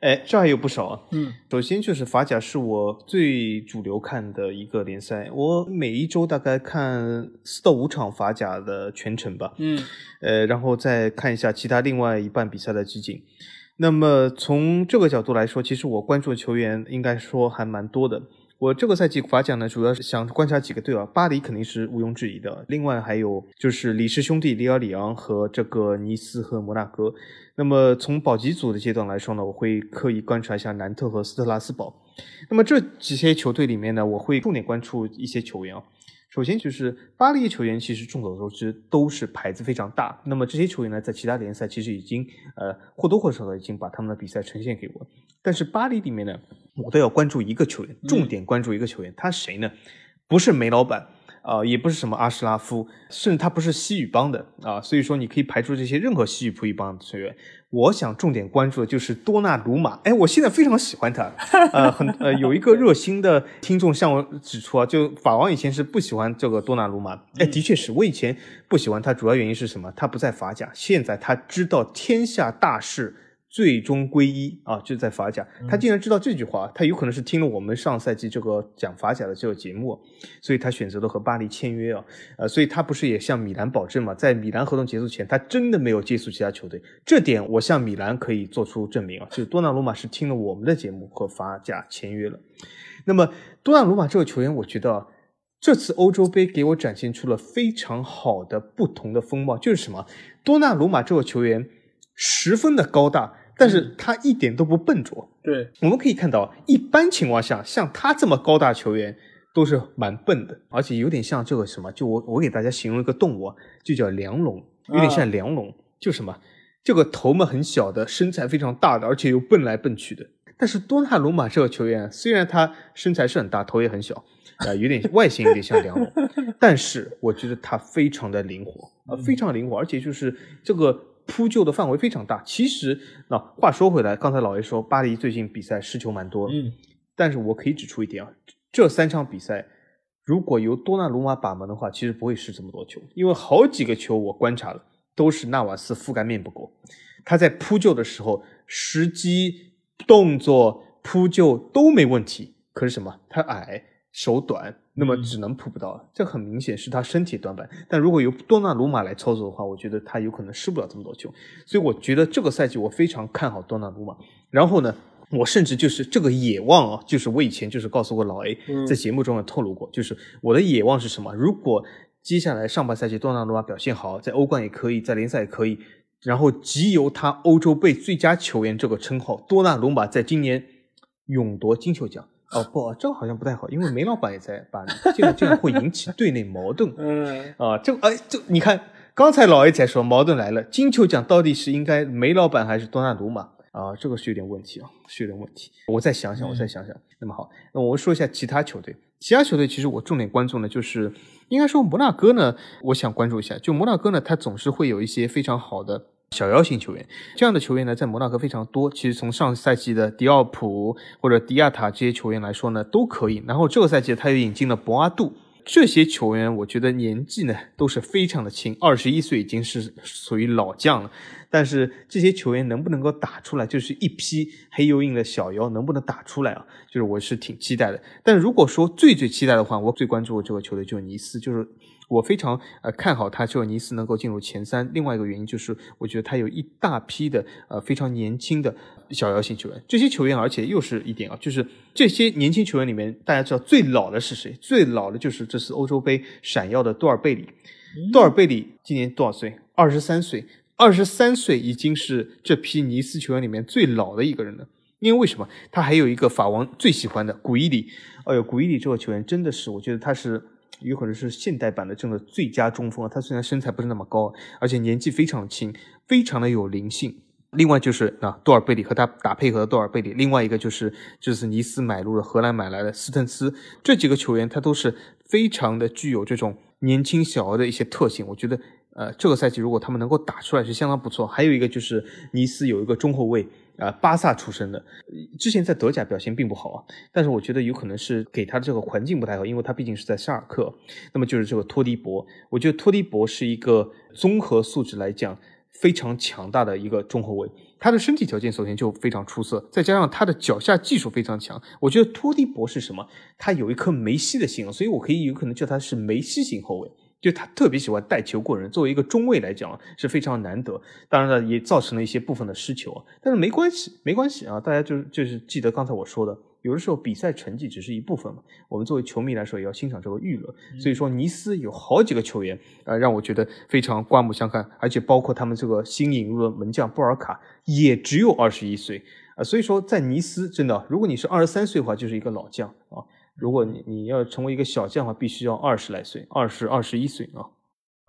哎，这还有不少啊。嗯，首先就是法甲是我最主流看的一个联赛，我每一周大概看四到五场法甲的全程吧。嗯，呃，然后再看一下其他另外一半比赛的集锦。那么从这个角度来说，其实我关注的球员应该说还蛮多的。我这个赛季法甲呢，主要是想观察几个队啊，巴黎肯定是毋庸置疑的，另外还有就是里氏兄弟里尔里昂和这个尼斯和摩纳哥。那么从保级组的阶段来说呢，我会刻意观察一下南特和斯特拉斯堡。那么这几些球队里面呢，我会重点关注一些球员啊。首先就是巴黎的球员，其实众所周知都是牌子非常大。那么这些球员呢，在其他联赛其实已经呃或多或少的已经把他们的比赛呈现给我。但是巴黎里面呢，我都要关注一个球员，重点关注一个球员，他谁呢？不是梅老板。啊，也不是什么阿什拉夫，甚至他不是西语帮的啊，所以说你可以排除这些任何西语葡语帮的球员。我想重点关注的就是多纳鲁马，哎，我现在非常喜欢他，呃，很呃，有一个热心的听众向我指出啊，就法王以前是不喜欢这个多纳鲁马，哎，的确是我以前不喜欢他，主要原因是什么？他不在法甲，现在他知道天下大势。最终归一啊，就在法甲。他竟然知道这句话，他有可能是听了我们上赛季这个讲法甲的这个节目，所以他选择了和巴黎签约啊。呃，所以他不是也向米兰保证嘛，在米兰合同结束前，他真的没有接触其他球队。这点我向米兰可以做出证明啊，就是多纳鲁马是听了我们的节目和法甲签约了。那么多纳鲁马这个球员，我觉得这次欧洲杯给我展现出了非常好的不同的风貌，就是什么？多纳鲁马这个球员十分的高大。但是他一点都不笨拙。对，我们可以看到，一般情况下，像他这么高大球员都是蛮笨的，而且有点像这个什么，就我我给大家形容一个动物，就叫梁龙，有点像梁龙，就什么，这个头嘛很小的，身材非常大的，而且又蹦来蹦去的。但是多纳鲁马这个球员，虽然他身材是很大，头也很小，啊，有点外形有点像梁龙，但是我觉得他非常的灵活，啊，非常灵活，而且就是这个。扑救的范围非常大。其实，那话说回来，刚才老爷说巴黎最近比赛失球蛮多，嗯，但是我可以指出一点啊，这三场比赛如果由多纳鲁马把门的话，其实不会失这么多球，因为好几个球我观察了，都是纳瓦斯覆盖面不够，他在扑救的时候时机、动作、扑救都没问题，可是什么？他矮。手短，那么只能扑不到，这很明显是他身体短板。但如果由多纳鲁马来操作的话，我觉得他有可能失不了这么多球。所以我觉得这个赛季我非常看好多纳鲁马。然后呢，我甚至就是这个野望啊，就是我以前就是告诉过老 A，在节目中也透露过，就是我的野望是什么？如果接下来上半赛季多纳鲁马表现好，在欧冠也可以，在联赛也可以，然后集由他欧洲杯最佳球员这个称号，多纳鲁马在今年勇夺金球奖。哦不，这个好像不太好，因为梅老板也在巴黎，这个这样会引起队内矛盾。嗯啊，这哎，这你看，刚才老 A 才说矛盾来了，金球奖到底是应该梅老板还是多纳鲁马啊？这个是有点问题啊，是有点问题。我再想想，我再想想。那么好，那我们说一下其他球队。其他球队其实我重点关注呢，就是应该说摩纳哥呢，我想关注一下。就摩纳哥呢，他总是会有一些非常好的。小妖型球员，这样的球员呢，在摩纳哥非常多。其实从上赛季的迪奥普或者迪亚塔这些球员来说呢，都可以。然后这个赛季他又引进了博阿杜，这些球员我觉得年纪呢都是非常的轻，二十一岁已经是属于老将了。但是这些球员能不能够打出来，就是一批黑又硬的小妖能不能打出来啊？就是我是挺期待的。但如果说最最期待的话，我最关注的这个球队就是尼斯，就是。我非常呃看好他，就尼斯能够进入前三。另外一个原因就是，我觉得他有一大批的呃非常年轻的小妖型球员。这些球员，而且又是一点啊，就是这些年轻球员里面，大家知道最老的是谁？最老的就是这次欧洲杯闪耀的多尔贝里。多尔贝里今年多少岁？二十三岁。二十三岁已经是这批尼斯球员里面最老的一个人了。因为为什么？他还有一个法王最喜欢的古伊里。哎呦，古伊里这个球员真的是，我觉得他是。有可能是现代版的这个最佳中锋啊！他虽然身材不是那么高，而且年纪非常轻，非常的有灵性。另外就是啊，多尔贝里和他打配合的多尔贝里，另外一个就是就是尼斯买入了荷兰买来的斯滕斯，这几个球员他都是非常的具有这种年轻小儿的一些特性。我觉得呃，这个赛季如果他们能够打出来是相当不错。还有一个就是尼斯有一个中后卫。啊，巴萨出身的，之前在德甲表现并不好啊，但是我觉得有可能是给他的这个环境不太好，因为他毕竟是在沙尔克。那么就是这个托迪博，我觉得托迪博是一个综合素质来讲非常强大的一个中后卫，他的身体条件首先就非常出色，再加上他的脚下技术非常强。我觉得托迪博是什么？他有一颗梅西的心，所以我可以有可能叫他是梅西型后卫。就他特别喜欢带球过人，作为一个中卫来讲是非常难得。当然了，也造成了一些部分的失球，但是没关系，没关系啊！大家就是就是记得刚才我说的，有的时候比赛成绩只是一部分嘛，我们作为球迷来说也要欣赏这个娱乐。所以说，尼斯有好几个球员，呃，让我觉得非常刮目相看，而且包括他们这个新引入的门将布尔卡，也只有二十一岁啊。所以说，在尼斯真的，如果你是二十三岁的话，就是一个老将啊；如果你你要成为一个小将的话，必须要二十来岁，二十二十一岁啊。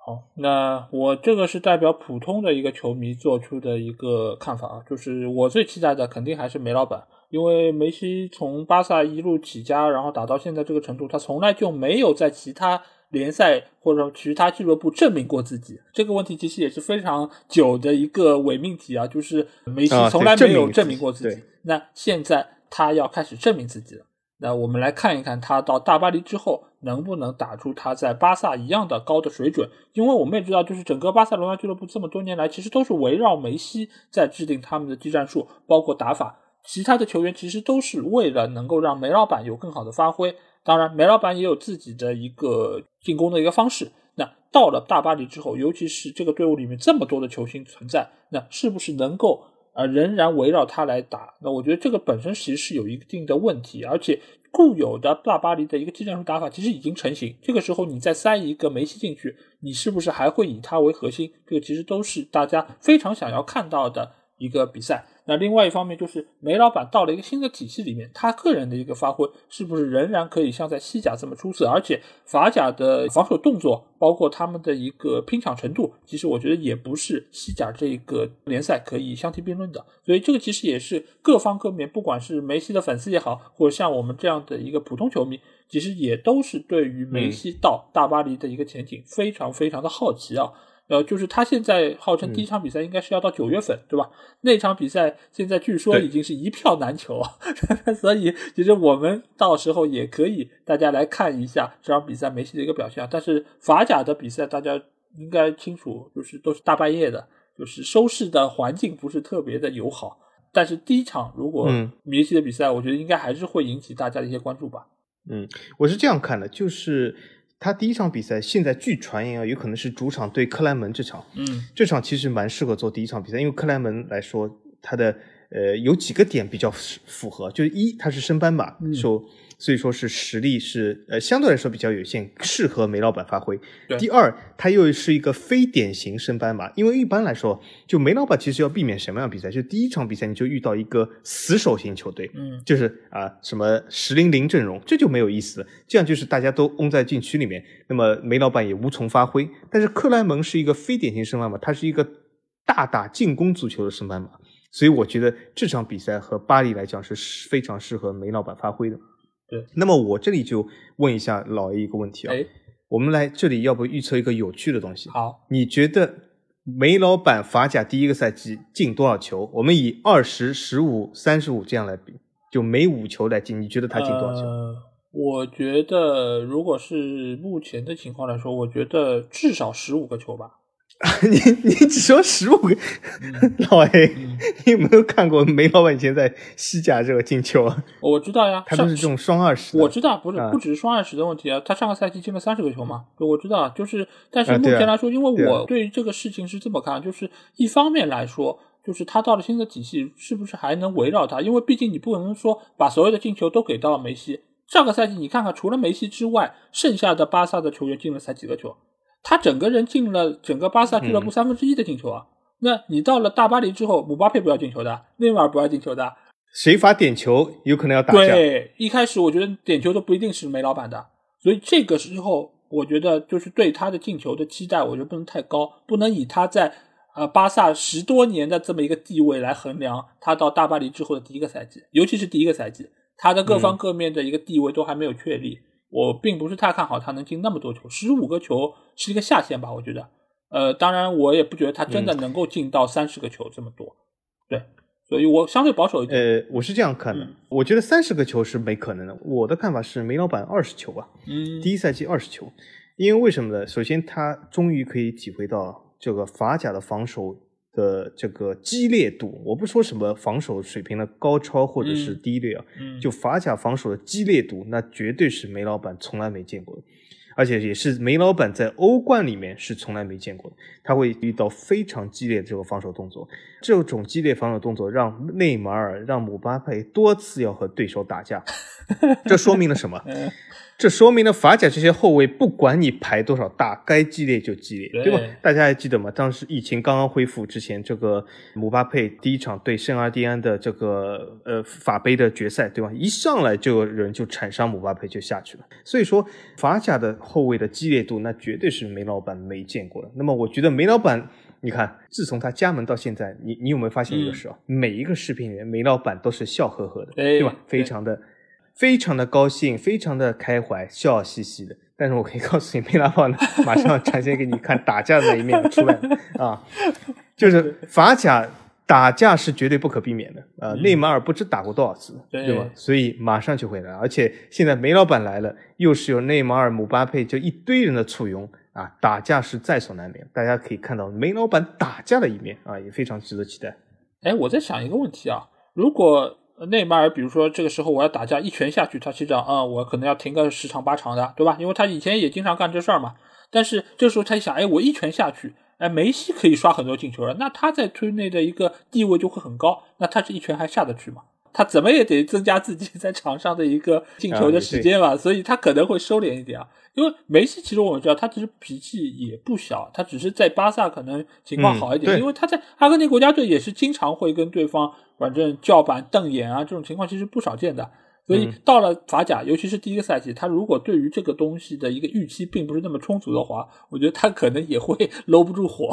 好，那我这个是代表普通的一个球迷做出的一个看法啊，就是我最期待的肯定还是梅老板，因为梅西从巴萨一路起家，然后打到现在这个程度，他从来就没有在其他联赛或者其他俱乐部证明过自己。这个问题其实也是非常久的一个伪命题啊，就是梅西从来没有证明过自己。那现在他要开始证明自己了。那我们来看一看他到大巴黎之后能不能打出他在巴萨一样的高的水准，因为我们也知道，就是整个巴塞罗那俱乐部这么多年来，其实都是围绕梅西在制定他们的技战术，包括打法，其他的球员其实都是为了能够让梅老板有更好的发挥。当然，梅老板也有自己的一个进攻的一个方式。那到了大巴黎之后，尤其是这个队伍里面这么多的球星存在，那是不是能够？啊，仍然围绕他来打，那我觉得这个本身其实是有一定的问题，而且固有的大巴黎的一个技战术打法其实已经成型，这个时候你再塞一个梅西进去，你是不是还会以他为核心？这个其实都是大家非常想要看到的一个比赛。那另外一方面就是梅老板到了一个新的体系里面，他个人的一个发挥是不是仍然可以像在西甲这么出色？而且法甲的防守动作，包括他们的一个拼抢程度，其实我觉得也不是西甲这个联赛可以相提并论的。所以这个其实也是各方各面，不管是梅西的粉丝也好，或者像我们这样的一个普通球迷，其实也都是对于梅西到大巴黎的一个前景非常非常的好奇啊。呃，就是他现在号称第一场比赛应该是要到九月份，对吧？那场比赛现在据说已经是一票难求，所以其实我们到时候也可以大家来看一下这场比赛梅西的一个表现。但是法甲的比赛大家应该清楚，就是都是大半夜的，就是收视的环境不是特别的友好。但是第一场如果梅西的比赛，我觉得应该还是会引起大家的一些关注吧。嗯，我是这样看的，就是。他第一场比赛现在据传言啊，有可能是主场对克莱门这场。嗯，这场其实蛮适合做第一场比赛，因为克莱门来说，他的呃有几个点比较符合，就是一，他是升班马，说。所以说是实力是呃相对来说比较有限，适合梅老板发挥。第二，他又是一个非典型升班马，因为一般来说，就梅老板其实要避免什么样比赛？就第一场比赛你就遇到一个死守型球队，嗯，就是啊什么十零零阵容，这就没有意思了。这样就是大家都拥在禁区里面，那么梅老板也无从发挥。但是克莱蒙是一个非典型升班马，他是一个大打进攻足球的升班马，所以我觉得这场比赛和巴黎来讲是非常适合梅老板发挥的。对，那么我这里就问一下老 A 一个问题啊，我们来这里要不预测一个有趣的东西？好，你觉得梅老板法甲第一个赛季进多少球？我们以二十、十五、三十五这样来比，就每五球来进，你觉得他进多少球？我觉得如果是目前的情况来说，我觉得至少十五个球吧。你你只说十五个，老 A，你有没有看过梅老板以前在西甲这个进球啊？我知道呀，他都是这种双二十。我知道，不是不只是双二十的问题啊，他上个赛季进了三十个球嘛。我知道，就是，但是目前来说，因为我对这个事情是这么看，就是一方面来说，就是他到了新的体系，是不是还能围绕他？因为毕竟你不能说把所有的进球都给到梅西。上个赛季你看看，除了梅西之外，剩下的巴萨的球员进了才几个球？他整个人进了整个巴萨俱乐部三分之一的进球啊！那你到了大巴黎之后，姆巴佩不要进球的，内马尔不要进球的，谁罚点球有可能要打架？对，一开始我觉得点球都不一定是梅老板的，所以这个时候我觉得就是对他的进球的期待，我觉得不能太高，不能以他在呃巴萨十多年的这么一个地位来衡量他到大巴黎之后的第一个赛季，尤其是第一个赛季，他的各方各面的一个地位都还没有确立。我并不是太看好他能进那么多球，十五个球是一个下限吧，我觉得。呃，当然我也不觉得他真的能够进到三十个球这么多，对，所以我相对保守一点。呃，我是这样看的，我觉得三十个球是没可能的。我的看法是梅老板二十球吧，嗯，第一赛季二十球，因为为什么呢？首先他终于可以体会到这个法甲的防守。的这个激烈度，我不说什么防守水平的高超或者是低劣啊，就法甲防守的激烈度，那绝对是梅老板从来没见过的。而且也是梅老板在欧冠里面是从来没见过的。他会遇到非常激烈的这个防守动作，这种激烈防守动作让内马尔、让姆巴佩多次要和对手打架，这说明了什么？这说明了法甲这些后卫，不管你排多少大，该激烈就激烈，对吧？大家还记得吗？当时疫情刚刚恢复之前，这个姆巴佩第一场对圣阿蒂安的这个呃法杯的决赛，对吧？一上来就有人就铲伤姆巴佩就下去了。所以说法甲的后卫的激烈度，那绝对是梅老板没见过的。那么我觉得梅老板，你看，自从他加盟到现在，你你有没有发现一个事啊？每一个视频里面，梅老板都是笑呵呵的，对吧？非常的。非常的高兴，非常的开怀，笑嘻嘻的。但是我可以告诉你，梅拉豹呢，马上展现给你看打架的那一面出来了 啊！就是法甲打架是绝对不可避免的啊。内马尔不知打过多少次，对吧？所以马上就会来。而且现在梅老板来了，又是有内马尔、姆巴佩，这一堆人的簇拥啊，打架是在所难免。大家可以看到梅老板打架的一面啊，也非常值得期待。哎，我在想一个问题啊，如果。内马尔，比如说这个时候我要打架，一拳下去，他其实啊，我可能要停个十场八场的，对吧？因为他以前也经常干这事儿嘛。但是这时候他一想，哎，我一拳下去，哎，梅西可以刷很多进球了，那他在队内的一个地位就会很高。那他这一拳还下得去吗？他怎么也得增加自己 在场上的一个进球的时间吧，所以他可能会收敛一点啊。因为梅西其实我们知道，他其实脾气也不小，他只是在巴萨可能情况好一点，因为他在阿根廷国家队也是经常会跟对方反正叫板瞪眼啊，这种情况其实不少见的。所以到了法甲，尤其是第一个赛季，他如果对于这个东西的一个预期并不是那么充足的话，我觉得他可能也会 搂不住火。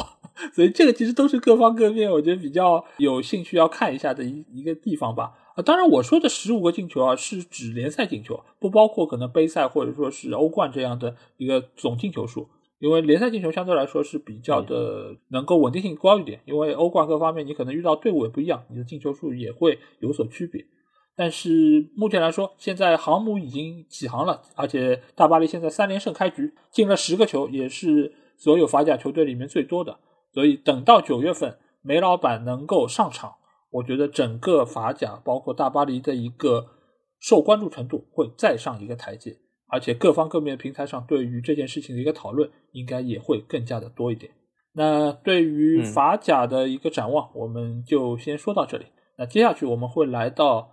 所以这个其实都是各方各面，我觉得比较有兴趣要看一下的一一个地方吧。啊，当然我说的十五个进球啊，是指联赛进球，不包括可能杯赛或者说是欧冠这样的一个总进球数。因为联赛进球相对来说是比较的能够稳定性高一点，因为欧冠各方面你可能遇到队伍也不一样，你的进球数也会有所区别。但是目前来说，现在航母已经起航了，而且大巴黎现在三连胜开局，进了十个球，也是所有法甲球队里面最多的。所以等到九月份，梅老板能够上场。我觉得整个法甲，包括大巴黎的一个受关注程度会再上一个台阶，而且各方各面平台上对于这件事情的一个讨论，应该也会更加的多一点。那对于法甲的一个展望，我们就先说到这里。那接下去我们会来到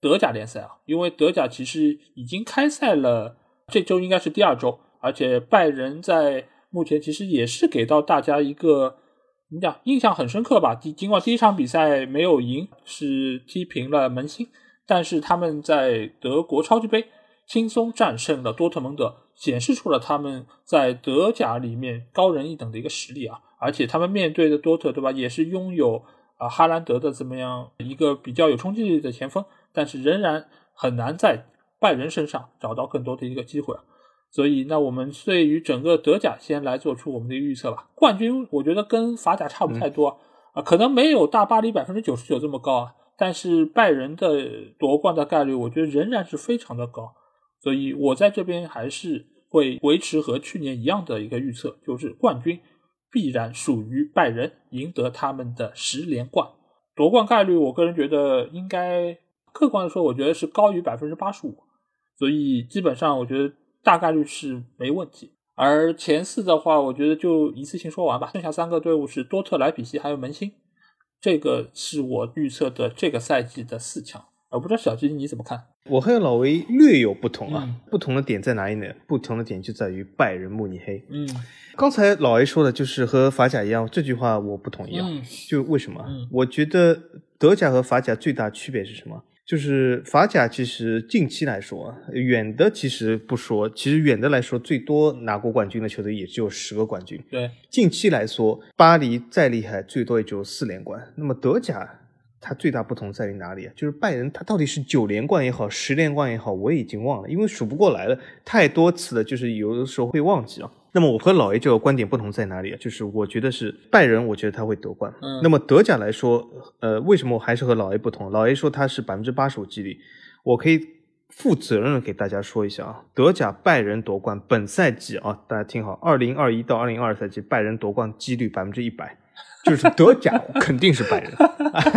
德甲联赛啊，因为德甲其实已经开赛了，这周应该是第二周，而且拜仁在目前其实也是给到大家一个。你讲？印象很深刻吧？尽尽管第一场比赛没有赢，是踢平了门兴，但是他们在德国超级杯轻松战胜了多特蒙德，显示出了他们在德甲里面高人一等的一个实力啊！而且他们面对的多特，对吧？也是拥有啊哈兰德的怎么样一个比较有冲击力的前锋，但是仍然很难在拜仁身上找到更多的一个机会啊。所以，那我们对于整个德甲先来做出我们的预测吧。冠军，我觉得跟法甲差不太多啊，可能没有大巴黎百分之九十九这么高啊，但是拜仁的夺冠的概率，我觉得仍然是非常的高。所以我在这边还是会维持和去年一样的一个预测，就是冠军必然属于拜仁，赢得他们的十连冠。夺冠概率，我个人觉得应该客观的说，我觉得是高于百分之八十五。所以基本上，我觉得。大概率是没问题，而前四的话，我觉得就一次性说完吧。剩下三个队伍是多特、莱比锡还有门兴，这个是我预测的这个赛季的四强。我不知道小金你怎么看？我和老维略有不同啊，不同的点在哪里呢？不同的点就在于拜仁慕尼黑。嗯，刚才老维说的就是和法甲一样，这句话我不同意啊。就为什么？我觉得德甲和法甲最大区别是什么？就是法甲，其实近期来说，远的其实不说，其实远的来说，最多拿过冠军的球队也只有十个冠军。对，近期来说，巴黎再厉害，最多也就四连冠。那么德甲，它最大不同在于哪里啊？就是拜仁，它到底是九连冠也好，十连冠也好，我已经忘了，因为数不过来了，太多次了，就是有的时候会忘记啊。那么我和老 A 这个观点不同在哪里啊？就是我觉得是拜仁，我觉得他会夺冠。嗯。那么德甲来说，呃，为什么我还是和老 A 不同？老 A 说他是百分之八十五几率，我可以负责任的给大家说一下啊，德甲拜仁夺冠，本赛季啊，大家听好，二零二一到二零二二赛季拜仁夺冠几率百分之一百。就是德甲 肯定是拜仁。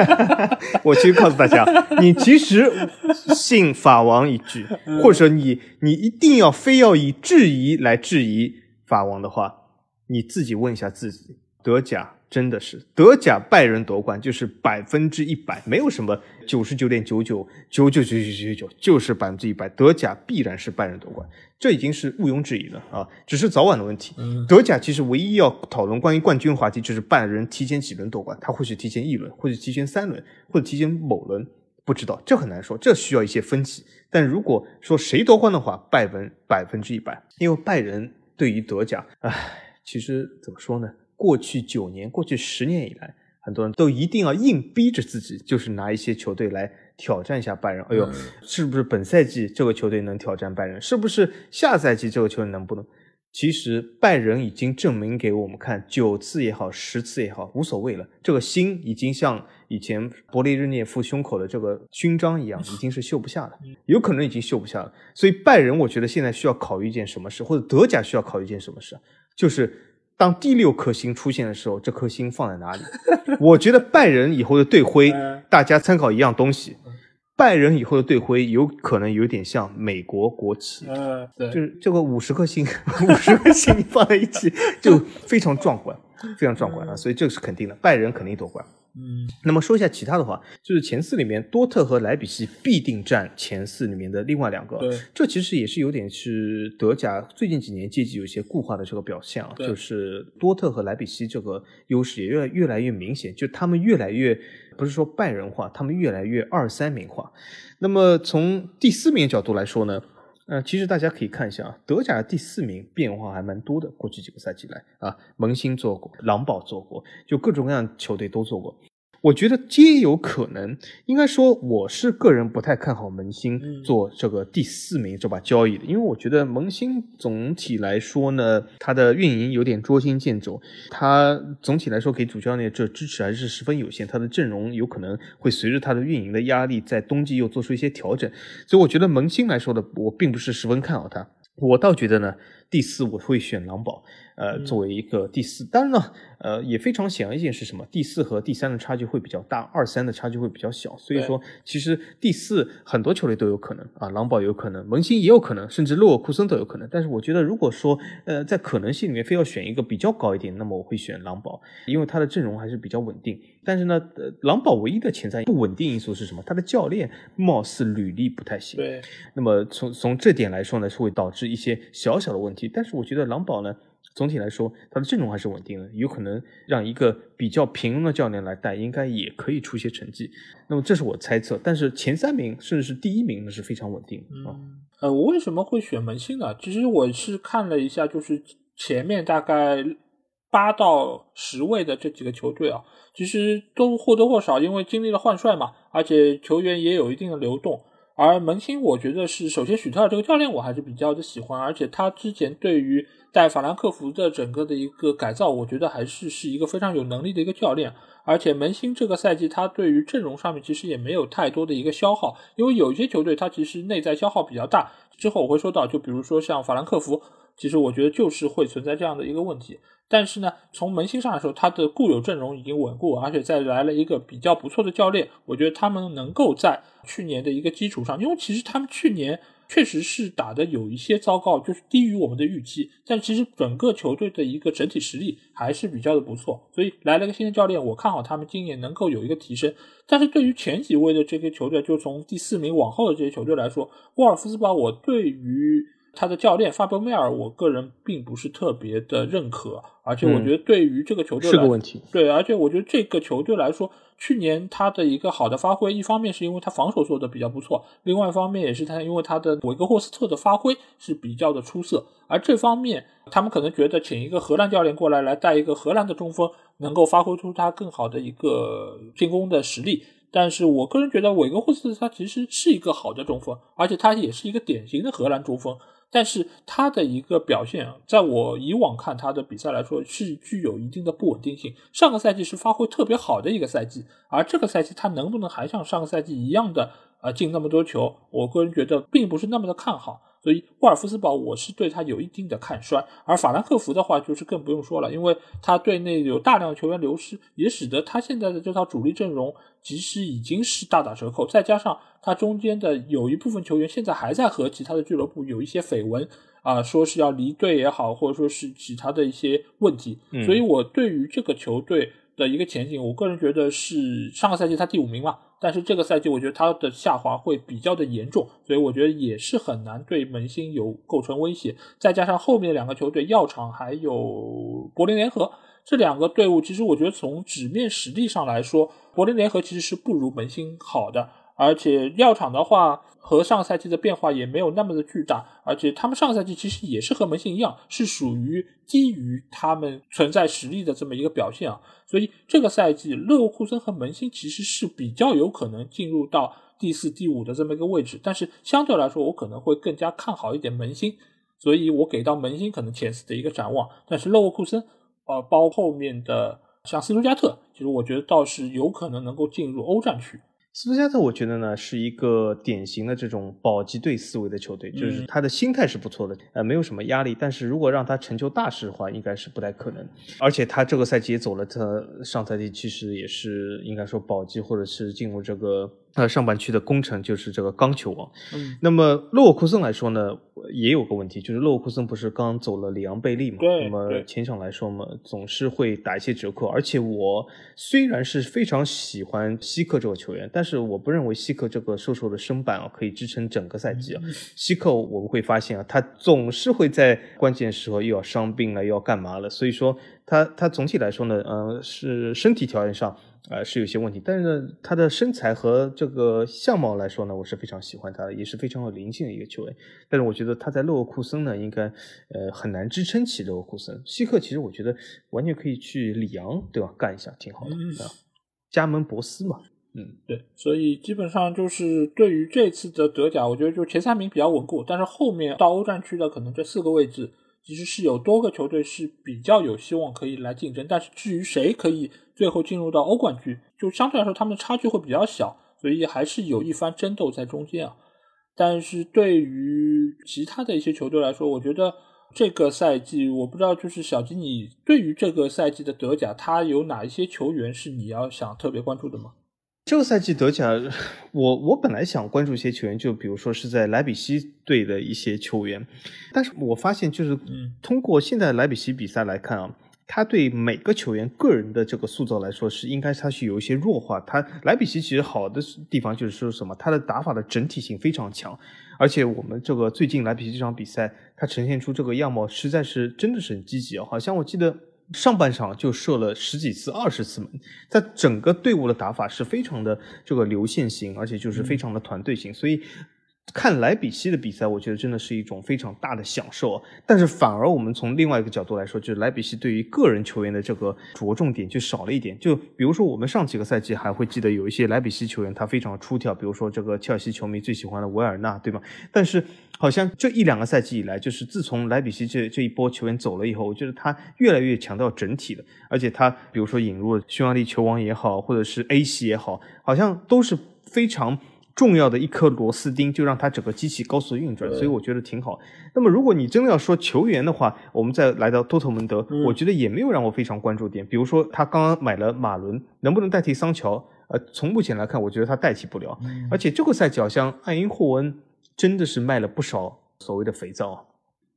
我其实告诉大家，你其实信法王一句，或者说你你一定要非要以质疑来质疑法王的话，你自己问一下自己，德甲。真的是德甲拜仁夺冠就是百分之一百，没有什么九十九点九九九九九九九九，就是百分之一百。德甲必然是拜仁夺冠，这已经是毋庸置疑了啊！只是早晚的问题。德甲其实唯一要讨论关于冠军话题，就是拜仁提前几轮夺冠，他或许提前一轮，或者提前三轮，或者提前某轮，不知道，这很难说，这需要一些分析。但如果说谁夺冠的话，拜仁百分之一百，因为拜仁对于德甲，唉，其实怎么说呢？过去九年、过去十年以来，很多人都一定要硬逼着自己，就是拿一些球队来挑战一下拜仁。哎呦，是不是本赛季这个球队能挑战拜仁？是不是下赛季这个球队能不能？其实拜仁已经证明给我们看，九次也好，十次也好，无所谓了。这个心已经像以前勃列日涅夫胸口的这个勋章一样，已经是绣不下了，有可能已经绣不下了。所以拜仁，我觉得现在需要考虑一件什么事，或者德甲需要考虑一件什么事，就是。当第六颗星出现的时候，这颗星放在哪里？我觉得拜仁以后的队徽，大家参考一样东西。拜仁以后的队徽有可能有点像美国国旗，嗯，对，就是这个五十颗星，五十颗星放在一起 就非常壮观，非常壮观啊！所以这个是肯定的，拜仁肯定夺冠。嗯，那么说一下其他的话，就是前四里面，多特和莱比锡必定占前四里面的另外两个。对，这其实也是有点是德甲最近几年阶级有些固化的这个表现啊，就是多特和莱比锡这个优势也越越来越明显，就他们越来越不是说拜仁化，他们越来越二三名化。那么从第四名角度来说呢？呃，其实大家可以看一下啊，德甲的第四名变化还蛮多的。过去几个赛季来啊，萌新做过，狼堡做过，就各种各样球队都做过。我觉得皆有可能，应该说我是个人不太看好门兴做这个第四名这把交易的，因为我觉得门兴总体来说呢，他的运营有点捉襟见肘，他总体来说给主教练这支持还是十分有限，他的阵容有可能会随着他的运营的压力，在冬季又做出一些调整，所以我觉得门兴来说的，我并不是十分看好他，我倒觉得呢，第四我会选狼堡。呃，作为一个第四，当然呢，呃，也非常显而易见是什么？第四和第三的差距会比较大，二三的差距会比较小。所以说，其实第四很多球队都有可能啊，狼堡有可能，门兴也有可能，甚至洛沃库森都有可能。但是我觉得，如果说呃，在可能性里面非要选一个比较高一点，那么我会选狼堡，因为他的阵容还是比较稳定。但是呢，呃，狼堡唯一的潜在不稳定因素是什么？他的教练貌似履历不太行。对。那么从从这点来说呢，是会导致一些小小的问题。但是我觉得狼堡呢。总体来说，他的阵容还是稳定的，有可能让一个比较平庸的教练来带，应该也可以出些成绩。那么这是我猜测，但是前三名甚至是第一名那是非常稳定啊。呃，我为什么会选门兴呢？其实我是看了一下，就是前面大概八到十位的这几个球队啊，其实都或多或少因为经历了换帅嘛，而且球员也有一定的流动。而门兴，我觉得是首先许特尔这个教练我还是比较的喜欢，而且他之前对于在法兰克福的整个的一个改造，我觉得还是是一个非常有能力的一个教练。而且门兴这个赛季，他对于阵容上面其实也没有太多的一个消耗，因为有一些球队他其实内在消耗比较大。之后我会说到，就比如说像法兰克福，其实我觉得就是会存在这样的一个问题。但是呢，从门兴上来说，他的固有阵容已经稳固，而且再来了一个比较不错的教练，我觉得他们能够在去年的一个基础上，因为其实他们去年。确实是打的有一些糟糕，就是低于我们的预期。但其实整个球队的一个整体实力还是比较的不错，所以来了个新的教练，我看好他们今年能够有一个提升。但是对于前几位的这些球队，就从第四名往后的这些球队来说，沃尔夫斯堡，我对于。他的教练法博梅尔，我个人并不是特别的认可，而且我觉得对于这个球队是个问题。对，而且我觉得这个球队来说，去年他的一个好的发挥，一方面是因为他防守做的比较不错，另外一方面也是他因为他的韦格霍斯特的发挥是比较的出色。而这方面，他们可能觉得请一个荷兰教练过来来带一个荷兰的中锋，能够发挥出他更好的一个进攻的实力。但是我个人觉得韦格霍斯特他其实是一个好的中锋，而且他也是一个典型的荷兰中锋。但是他的一个表现，在我以往看他的比赛来说，是具有一定的不稳定性。上个赛季是发挥特别好的一个赛季，而这个赛季他能不能还像上个赛季一样的呃进那么多球，我个人觉得并不是那么的看好。所以沃尔夫斯堡我是对他有一定的看衰，而法兰克福的话就是更不用说了，因为他队内有大量球员流失，也使得他现在的这套主力阵容其实已经是大打折扣。再加上他中间的有一部分球员现在还在和其他的俱乐部有一些绯闻啊，说是要离队也好，或者说是其他的一些问题，所以我对于这个球队的一个前景，我个人觉得是上个赛季他第五名嘛。但是这个赛季，我觉得他的下滑会比较的严重，所以我觉得也是很难对门兴有构成威胁。再加上后面两个球队，药厂还有柏林联合这两个队伍，其实我觉得从纸面实力上来说，柏林联合其实是不如门兴好的。而且药厂的话，和上赛季的变化也没有那么的巨大，而且他们上赛季其实也是和门兴一样，是属于基于他们存在实力的这么一个表现啊。所以这个赛季，勒沃库森和门兴其实是比较有可能进入到第四、第五的这么一个位置，但是相对来说，我可能会更加看好一点门兴，所以我给到门兴可能前四的一个展望。但是勒沃库森，呃，包括后面的像斯图加特，其实我觉得倒是有可能能够进入欧战区。斯图加特，我觉得呢是一个典型的这种保级队思维的球队，就是他的心态是不错的，呃，没有什么压力。但是如果让他成就大事的话，应该是不太可能。而且他这个赛季也走了，他上赛季其实也是应该说保级或者是进入这个。呃，上半区的功臣就是这个钢球王。嗯，那么洛沃库森来说呢，也有个问题，就是洛沃库森不是刚走了里昂贝利嘛？对。那么前场来说嘛，总是会打一些折扣。而且我虽然是非常喜欢希克这个球员，但是我不认为希克这个瘦瘦的身板啊可以支撑整个赛季啊。希克我们会发现啊，他总是会在关键时候又要伤病了，又要干嘛了。所以说他他总体来说呢，呃，是身体条件上。呃，是有些问题，但是呢，他的身材和这个相貌来说呢，我是非常喜欢他的，也是非常有灵性的一个球员。但是我觉得他在勒沃库森呢，应该呃很难支撑起勒沃库森。希克其实我觉得完全可以去里昂，对吧？干一下挺好的啊，加盟博斯嘛，嗯，对。所以基本上就是对于这次的德甲，我觉得就前三名比较稳固，但是后面到欧战区的可能这四个位置。其实是有多个球队是比较有希望可以来竞争，但是至于谁可以最后进入到欧冠区，就相对来说他们的差距会比较小，所以还是有一番争斗在中间啊。但是对于其他的一些球队来说，我觉得这个赛季我不知道，就是小吉，你对于这个赛季的德甲，他有哪一些球员是你要想特别关注的吗？这个赛季德甲，我我本来想关注一些球员，就比如说是在莱比锡队的一些球员，但是我发现就是通过现在莱比锡比赛来看啊，他对每个球员个人的这个塑造来说是应该他是有一些弱化。他莱比锡其实好的地方就是说什么，他的打法的整体性非常强，而且我们这个最近莱比锡这场比赛，他呈现出这个样貌实在是真的是很积极啊，好像我记得。上半场就射了十几次、二十次门，在整个队伍的打法是非常的这个流线型，而且就是非常的团队型，所以。看莱比锡的比赛，我觉得真的是一种非常大的享受。但是反而我们从另外一个角度来说，就是莱比锡对于个人球员的这个着重点就少了一点。就比如说我们上几个赛季还会记得有一些莱比锡球员他非常出挑，比如说这个切尔西球迷最喜欢的维尔纳，对吗？但是好像这一两个赛季以来，就是自从莱比锡这这一波球员走了以后，我觉得他越来越强调整体的，而且他比如说引入了匈牙利球王也好，或者是 A 系也好，好像都是非常。重要的一颗螺丝钉，就让它整个机器高速运转，所以我觉得挺好。那么，如果你真的要说球员的话，我们再来到多特蒙德，我觉得也没有让我非常关注点。比如说，他刚刚买了马伦，能不能代替桑乔？呃，从目前来看，我觉得他代替不了。而且这个赛季好像艾因霍恩真的是卖了不少所谓的肥皂。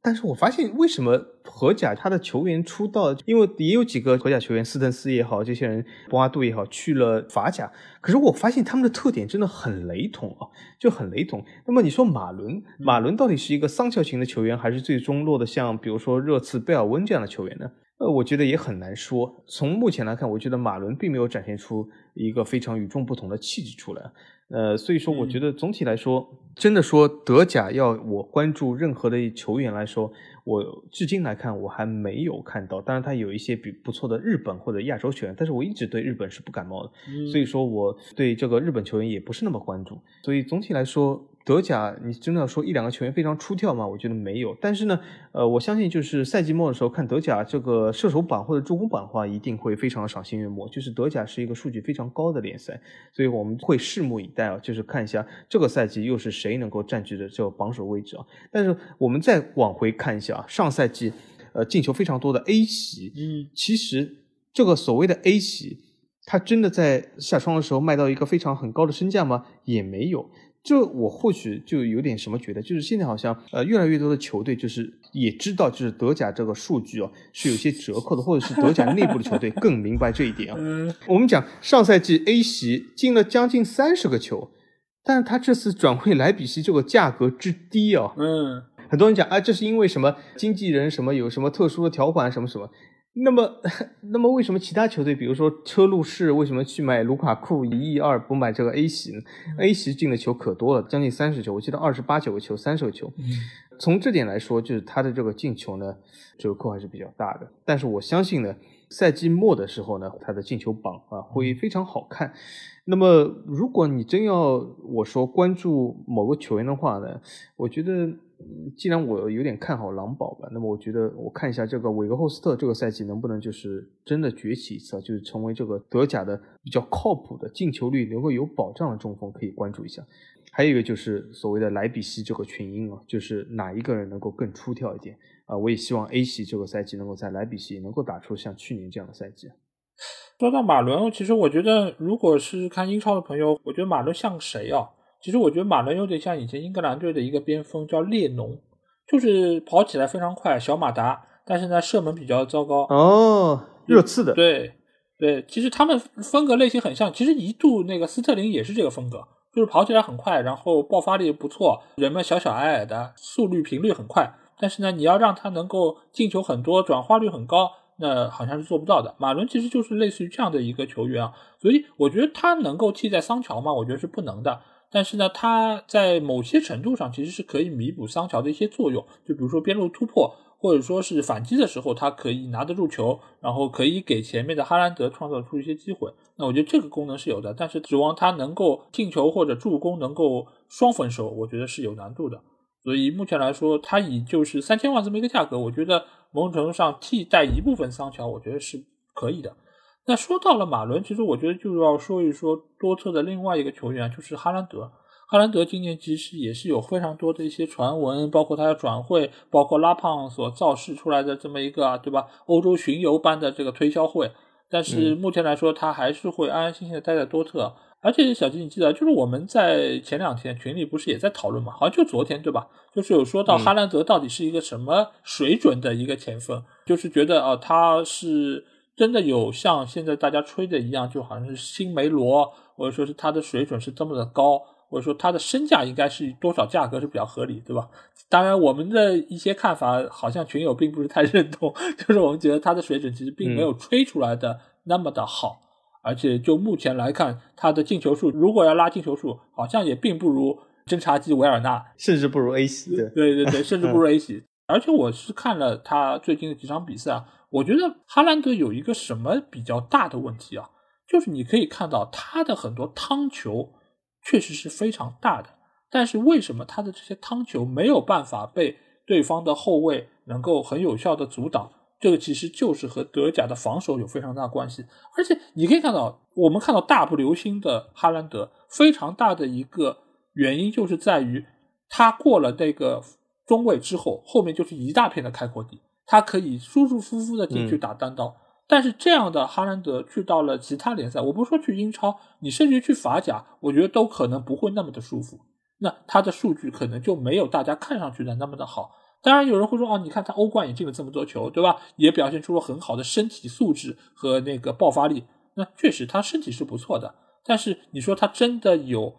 但是我发现，为什么荷甲他的球员出道，因为也有几个荷甲球员，斯滕斯也好，这些人博阿杜也好，去了法甲。可是我发现他们的特点真的很雷同啊，就很雷同。那么你说马伦，马伦到底是一个桑乔型的球员，还是最终落得像比如说热刺、贝尔温这样的球员呢？呃，我觉得也很难说。从目前来看，我觉得马伦并没有展现出一个非常与众不同的气质出来。呃，所以说，我觉得总体来说，真的说德甲要我关注任何的球员来说，我至今来看我还没有看到。当然，他有一些比不错的日本或者亚洲球员，但是我一直对日本是不感冒的。所以说，我对这个日本球员也不是那么关注。所以总体来说，德甲，你真的要说一两个球员非常出挑吗？我觉得没有。但是呢，呃，我相信就是赛季末的时候看德甲这个射手榜或者助攻榜的话，一定会非常的赏心悦目。就是德甲是一个数据非常高的联赛，所以我们会拭目以待啊，就是看一下这个赛季又是谁能够占据着这个榜首位置啊。但是我们再往回看一下啊，上赛季呃进球非常多的 A 席，嗯，其实这个所谓的 A 席，他真的在下窗的时候卖到一个非常很高的身价吗？也没有。就我或许就有点什么觉得，就是现在好像呃越来越多的球队就是也知道，就是德甲这个数据哦是有些折扣的，或者是德甲内部的球队 更明白这一点啊。我们讲上赛季 A 席进了将近三十个球，但是他这次转会莱比锡这个价格之低哦，嗯，很多人讲啊，这是因为什么经纪人什么有什么特殊的条款什么什么。那么，那么为什么其他球队，比如说车路士，为什么去买卢卡库一亿二，不买这个 A 席呢？A 席进的球可多了，将近三十球，我记得二十八九个球，三十个球。从这点来说，就是他的这个进球呢，折扣还是比较大的。但是我相信呢，赛季末的时候呢，他的进球榜啊会非常好看。那么，如果你真要我说关注某个球员的话呢，我觉得。既然我有点看好狼堡吧，那么我觉得我看一下这个韦格霍斯特这个赛季能不能就是真的崛起一次，就是成为这个德甲的比较靠谱的进球率能够有保障的中锋，可以关注一下。还有一个就是所谓的莱比锡这个群英啊，就是哪一个人能够更出挑一点啊？我也希望 A 系这个赛季能够在莱比锡能够打出像去年这样的赛季。说到马伦，其实我觉得如果是看英超的朋友，我觉得马伦像谁啊？其实我觉得马伦有点像以前英格兰队的一个边锋，叫列侬，就是跑起来非常快，小马达，但是呢射门比较糟糕。哦，热刺的。对对，其实他们风格类型很像。其实一度那个斯特林也是这个风格，就是跑起来很快，然后爆发力不错，人们小小矮矮的，速率频率很快。但是呢，你要让他能够进球很多，转化率很高，那好像是做不到的。马伦其实就是类似于这样的一个球员啊，所以我觉得他能够替代桑乔吗？我觉得是不能的。但是呢，他在某些程度上其实是可以弥补桑乔的一些作用，就比如说边路突破，或者说是反击的时候，他可以拿得住球，然后可以给前面的哈兰德创造出一些机会。那我觉得这个功能是有的，但是指望他能够进球或者助攻能够双丰收，我觉得是有难度的。所以目前来说，他以就是三千万这么一个价格，我觉得某种程度上替代一部分桑乔，我觉得是可以的。那说到了马伦，其实我觉得就要说一说多特的另外一个球员，就是哈兰德。哈兰德今年其实也是有非常多的一些传闻，包括他的转会，包括拉胖所造势出来的这么一个，对吧？欧洲巡游般的这个推销会。但是目前来说，他还是会安安心心的待在多特。而且小吉，你记得，就是我们在前两天群里不是也在讨论嘛？好像就昨天，对吧？就是有说到哈兰德到底是一个什么水准的一个前锋，就是觉得啊，他是。真的有像现在大家吹的一样，就好像是新梅罗，或者说是他的水准是这么的高，或者说他的身价应该是多少价格是比较合理，对吧？当然，我们的一些看法好像群友并不是太认同，就是我们觉得他的水准其实并没有吹出来的那么的好，而且就目前来看，他的进球数如果要拉进球数，好像也并不如侦察机维尔纳，甚至不如 A 席，对对对，甚至不如 A 席。而且我是看了他最近的几场比赛啊。我觉得哈兰德有一个什么比较大的问题啊？就是你可以看到他的很多汤球确实是非常大的，但是为什么他的这些汤球没有办法被对方的后卫能够很有效的阻挡？这个其实就是和德甲的防守有非常大关系。而且你可以看到，我们看到大步流星的哈兰德非常大的一个原因就是在于他过了那个中卫之后，后面就是一大片的开阔地。他可以舒舒服服的进去打单刀，但是这样的哈兰德去到了其他联赛，我不说去英超，你甚至去法甲，我觉得都可能不会那么的舒服。那他的数据可能就没有大家看上去的那么的好。当然有人会说，哦，你看他欧冠也进了这么多球，对吧？也表现出了很好的身体素质和那个爆发力。那确实他身体是不错的，但是你说他真的有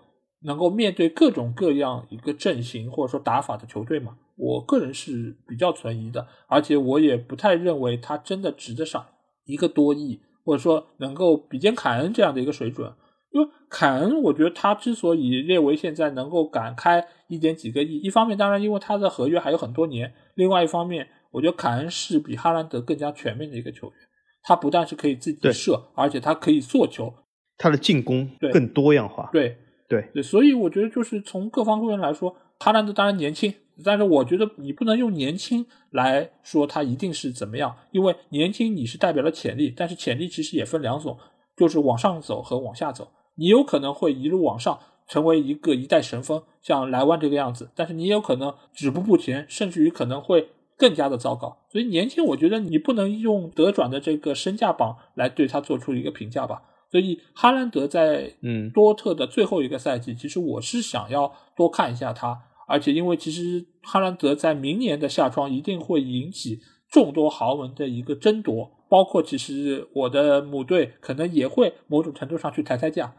能够面对各种各样一个阵型或者说打法的球队嘛？我个人是比较存疑的，而且我也不太认为他真的值得上一个多亿，或者说能够比肩凯恩这样的一个水准。因为凯恩，我觉得他之所以列为现在能够敢开一点几个亿，一方面当然因为他的合约还有很多年，另外一方面，我觉得凯恩是比哈兰德更加全面的一个球员。他不但是可以自己射，而且他可以做球，他的进攻更多样化。对。对，对，所以我觉得就是从各方各面来说，哈兰德当然年轻，但是我觉得你不能用年轻来说他一定是怎么样，因为年轻你是代表了潜力，但是潜力其实也分两种，就是往上走和往下走。你有可能会一路往上，成为一个一代神锋，像莱万这个样子，但是你也有可能止步不前，甚至于可能会更加的糟糕。所以年轻，我觉得你不能用德转的这个身价榜来对他做出一个评价吧。所以哈兰德在嗯多特的最后一个赛季，其实我是想要多看一下他，而且因为其实哈兰德在明年的夏窗一定会引起众多豪门的一个争夺，包括其实我的母队可能也会某种程度上去抬抬价，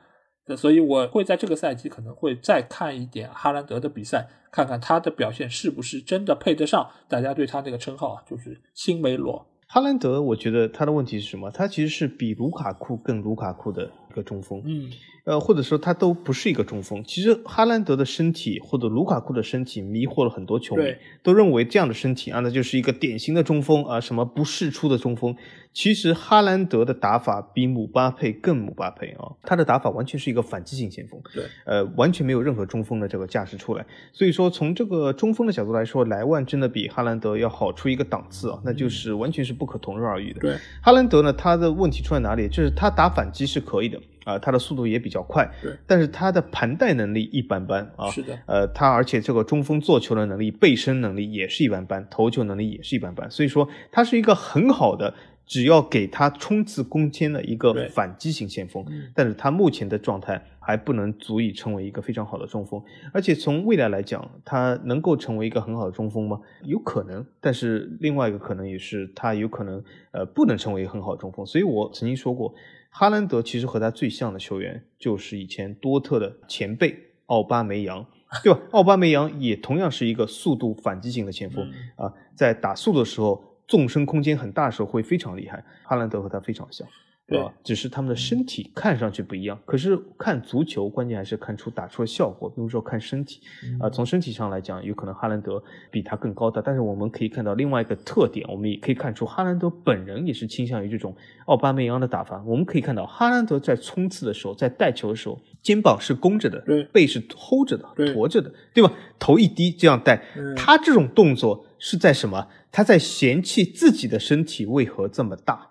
所以我会在这个赛季可能会再看一点哈兰德的比赛，看看他的表现是不是真的配得上大家对他那个称号啊，就是新梅罗。哈兰德，我觉得他的问题是什么？他其实是比卢卡库更卢卡库的一个中锋，嗯，呃，或者说他都不是一个中锋。其实哈兰德的身体或者卢卡库的身体迷惑了很多球迷，都认为这样的身体啊，那就是一个典型的中锋啊，什么不世出的中锋。其实哈兰德的打法比姆巴佩更姆巴佩啊，他的打法完全是一个反击型前锋，对，呃，完全没有任何中锋的这个架势出来。所以说，从这个中锋的角度来说，莱万真的比哈兰德要好出一个档次啊，那就是完全是不可同日而语的。对，哈兰德呢，他的问题出在哪里？就是他打反击是可以的啊、他的速度也比较快，对，但是他的盘带能力一般般啊。是的，呃，他而且这个中锋做球的能力、背身能力也是一般般，投球能力也是一般般，所以说他是一个很好的，只要给他冲刺攻坚的一个反击型前锋嗯。但是他目前的状态还不能足以成为一个非常好的中锋，而且从未来来讲，他能够成为一个很好的中锋吗？有可能，但是另外一个可能也是他有可能呃不能成为一个很好的中锋。所以我曾经说过，哈兰德其实和他最像的球员就是以前多特的前辈奥巴梅扬。对吧？奥巴梅扬也同样是一个速度反击型的前锋、嗯啊，在打速度的时候，纵深空间很大的时候会非常厉害。哈兰德和他非常像，对吧？只是他们的身体看上去不一样。可是看足球，关键还是看出打出的效果，并不是说看身体啊、从身体上来讲，有可能哈兰德比他更高大，但是我们可以看到另外一个特点，我们也可以看出哈兰德本人也是倾向于这种奥巴梅扬的打法。我们可以看到哈兰德在冲刺的时候，在带球的时候，肩膀是弓着的，背是齁着的，对驼着的，对吧？头一低这样带，嗯他这种动作是在什么？他在嫌弃自己的身体为何这么大。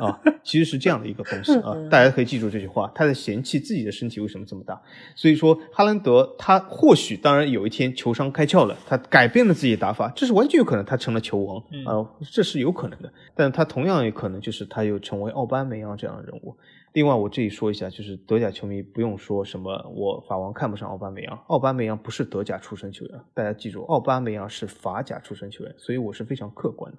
啊，其实是这样的一个东西啊，大家可以记住这句话，他在嫌弃自己的身体为什么这么大。所以说，哈兰德他或许当然有一天球商开窍了，他改变了自己的打法，这是完全有可能，他成了球王啊、这是有可能的。但他同样有可能就是他又成为奥巴梅扬这样的人物。另外，我这里说一下，就是德甲球迷不用说什么我法王看不上奥巴梅扬，奥巴梅扬不是德甲出身球员，大家记住，奥巴梅扬是法甲出身球员，所以我是非常客观的。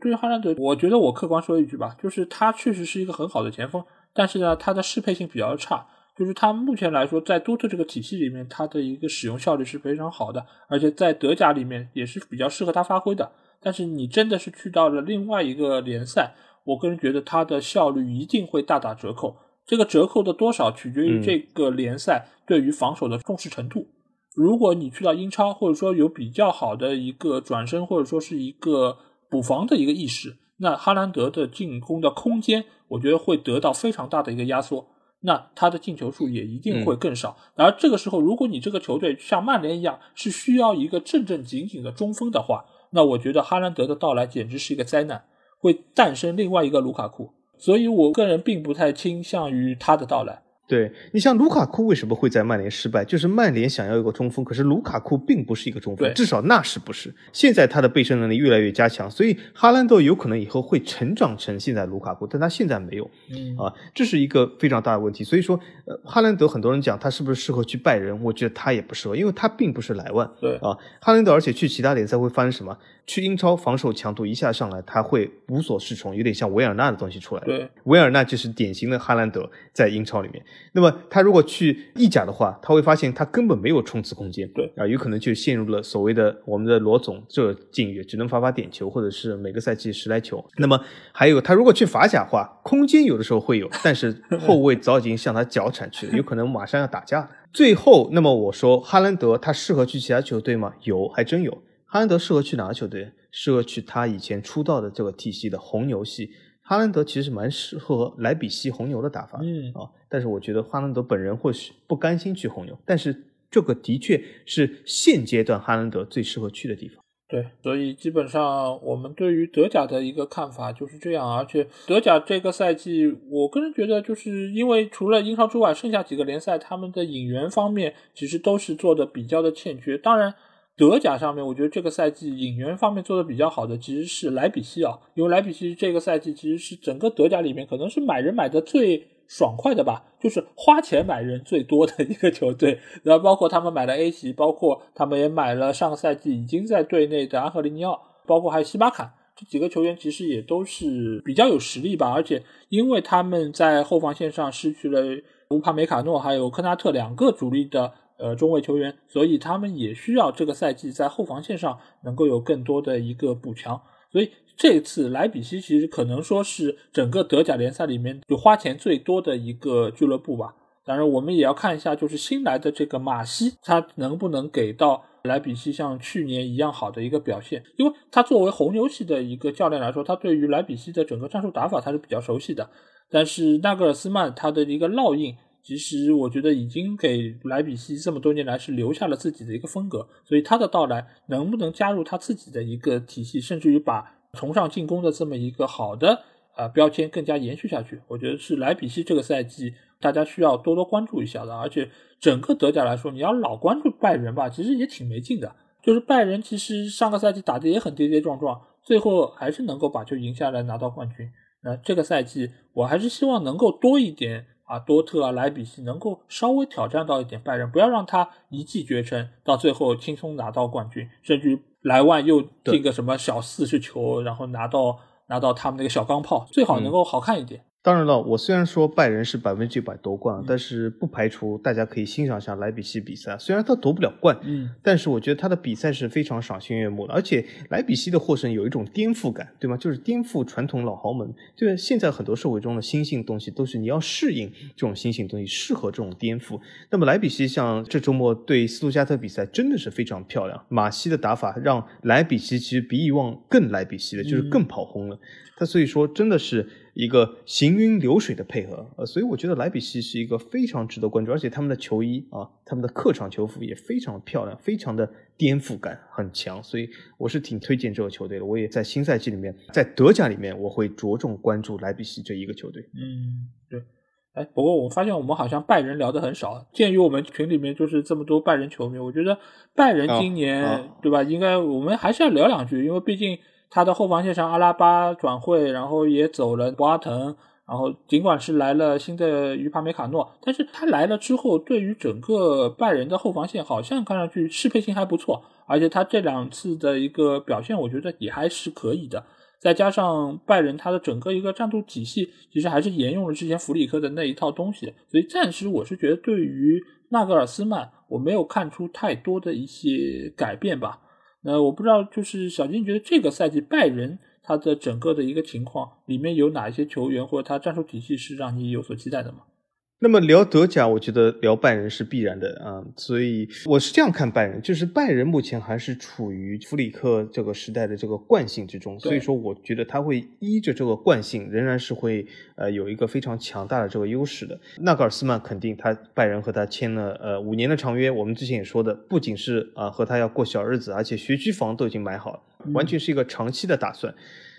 对于哈兰德，我觉得我客观说一句吧，就是他确实是一个很好的前锋，但是呢，他的适配性比较差。就是他目前来说，在多特这个体系里面，他的一个使用效率是非常好的，而且在德甲里面也是比较适合他发挥的。但是你真的是去到了另外一个联赛，我个人觉得他的效率一定会大打折扣。这个折扣的多少取决于嗯这个联赛对于防守的重视程度。如果你去到英超，或者说有比较好的一个转身，或者说是一个补防的一个意识，那哈兰德的进攻的空间，我觉得会得到非常大的一个压缩。那他的进球数也一定会更少。而这个时候，如果你这个球队像曼联一样是需要一个正正经经的中锋的话，那我觉得哈兰德的到来简直是一个灾难，会诞生另外一个卢卡库。所以我个人并不太倾向于他的到来。对你像卢卡库为什么会在曼联失败？就是曼联想要一个中锋，可是卢卡库并不是一个中锋，至少那时不是。现在他的背身能力越来越加强，所以哈兰德有可能以后会成长成现在卢卡库，但他现在没有。嗯啊，这是一个非常大的问题。所以说，呃，哈兰德很多人讲他是不是适合去拜仁，我觉得他也不适合，因为他并不是莱万。对啊，哈兰德而且去其他联赛会发生什么？去英超防守强度一下上来，他会无所适从，有点像维尔纳的东西出来。对，维尔纳就是典型的哈兰德在英超里面。那么他如果去意甲的话，他会发现他根本没有冲刺空间。对啊，有可能就陷入了所谓的我们的罗总这境遇，只能罚罚点球，或者是每个赛季十来球。那么还有他如果去法甲的话，空间有的时候会有，但是后卫早已经向他脚铲去了，有可能马上要打架了。最后，那么我说哈兰德他适合去其他球队吗？有，还真有。哈兰德适合去哪个球队？适合去他以前出道的这个体系的红牛系。哈兰德其实蛮适合莱比锡红牛的打法，嗯啊，但是我觉得哈兰德本人或许不甘心去红牛，但是这个的确是现阶段哈兰德最适合去的地方。对，所以基本上我们对于德甲的一个看法就是这样。而且德甲这个赛季，我个人觉得，就是因为除了英超之外，剩下几个联赛他们的引援方面其实都是做的比较的欠缺。当然，德甲上面，我觉得这个赛季引援方面做的比较好的其实是莱比锡啊，因为莱比锡这个赛季其实是整个德甲里面可能是买人买的最。爽快的吧，就是花钱买人最多的一个球队，然后包括他们买了 A 席，包括他们也买了上个赛季已经在队内的安赫利尼奥，包括还有西巴坎这几个球员，其实也都是比较有实力吧。而且因为他们在后防线上失去了乌帕梅卡诺还有科纳特两个主力的呃中卫球员，所以他们也需要这个赛季在后防线上能够有更多的一个补强，所以。这次莱比锡其实可能说是整个德甲联赛里面就花钱最多的一个俱乐部吧。当然，我们也要看一下，就是新来的这个马西，他能不能给到莱比锡像去年一样好的一个表现？因为他作为红牛系的一个教练来说，他对于莱比锡的整个战术打法他是比较熟悉的。但是纳格尔斯曼他的一个烙印，其实我觉得已经给莱比锡这么多年来是留下了自己的一个风格。所以他的到来能不能加入他自己的一个体系，甚至于把崇尚进攻的这么一个好的呃标签更加延续下去，我觉得是莱比锡这个赛季大家需要多多关注一下的。而且整个德甲来说，你要老关注拜仁吧，其实也挺没劲的。就是拜仁其实上个赛季打的也很跌跌撞撞，最后还是能够把球赢下来拿到冠军。那这个赛季我还是希望能够多一点啊，多特啊，莱比锡能够稍微挑战到一点拜仁，不要让他一骑绝尘，到最后轻松拿到冠军，甚至于。莱万又进个什么小四十球，然后拿到拿到他们那个小钢炮，最好能够好看一点。当然了，我虽然说拜仁是百分之百夺冠，但是不排除大家可以欣赏一下莱比锡比赛。虽然他夺不了冠，嗯，但是我觉得他的比赛是非常赏心悦目的。而且莱比锡的获胜有一种颠覆感，对吗？就是颠覆传统老豪门。就是，现在很多社会中的新兴东西都是你要适应这种新兴东西，适合这种颠覆。那么莱比锡像这周末对斯图加特比赛真的是非常漂亮。马西的打法让莱比锡其实比以往更莱比锡的，就是更跑轰了。他所以说真的是。一个行云流水的配合，呃，所以我觉得莱比锡是一个非常值得关注，而且他们的球衣啊，他们的客场球服也非常漂亮，非常的颠覆感很强，所以我是挺推荐这个球队的。我也在新赛季里面，在德甲里面，我会着重关注莱比锡这一个球队。嗯，对。哎，不过我发现我们好像拜仁聊的很少。鉴于我们群里面就是这么多拜仁球迷，我觉得拜仁今年对吧，应该我们还是要聊两句，因为毕竟。他的后防线上，阿拉巴转会，然后也走了博阿滕，然后尽管是来了新的于帕梅卡诺，但是他来了之后，对于整个拜仁的后防线好像看上去适配性还不错，而且他这两次的一个表现，我觉得也还是可以的。再加上拜仁他的整个一个战术体系，其实还是沿用了之前弗里克的那一套东西，所以暂时我是觉得对于纳格尔斯曼，我没有看出太多的一些改变吧。呃，我不知道，就是小金觉得这个赛季拜仁他的整个的一个情况里面有哪一些球员或者他战术体系是让你有所期待的吗？那么聊德甲，我觉得聊拜仁是必然的啊，所以我是这样看拜仁，就是拜仁目前还是处于弗里克这个时代的这个惯性之中，所以说我觉得他会依着这个惯性，仍然是会呃有一个非常强大的这个优势的。纳格尔斯曼肯定他拜仁和他签了呃五年的长约，我们之前也说的，不仅是啊和他要过小日子，而且学区房都已经买好了，完全是一个长期的打算。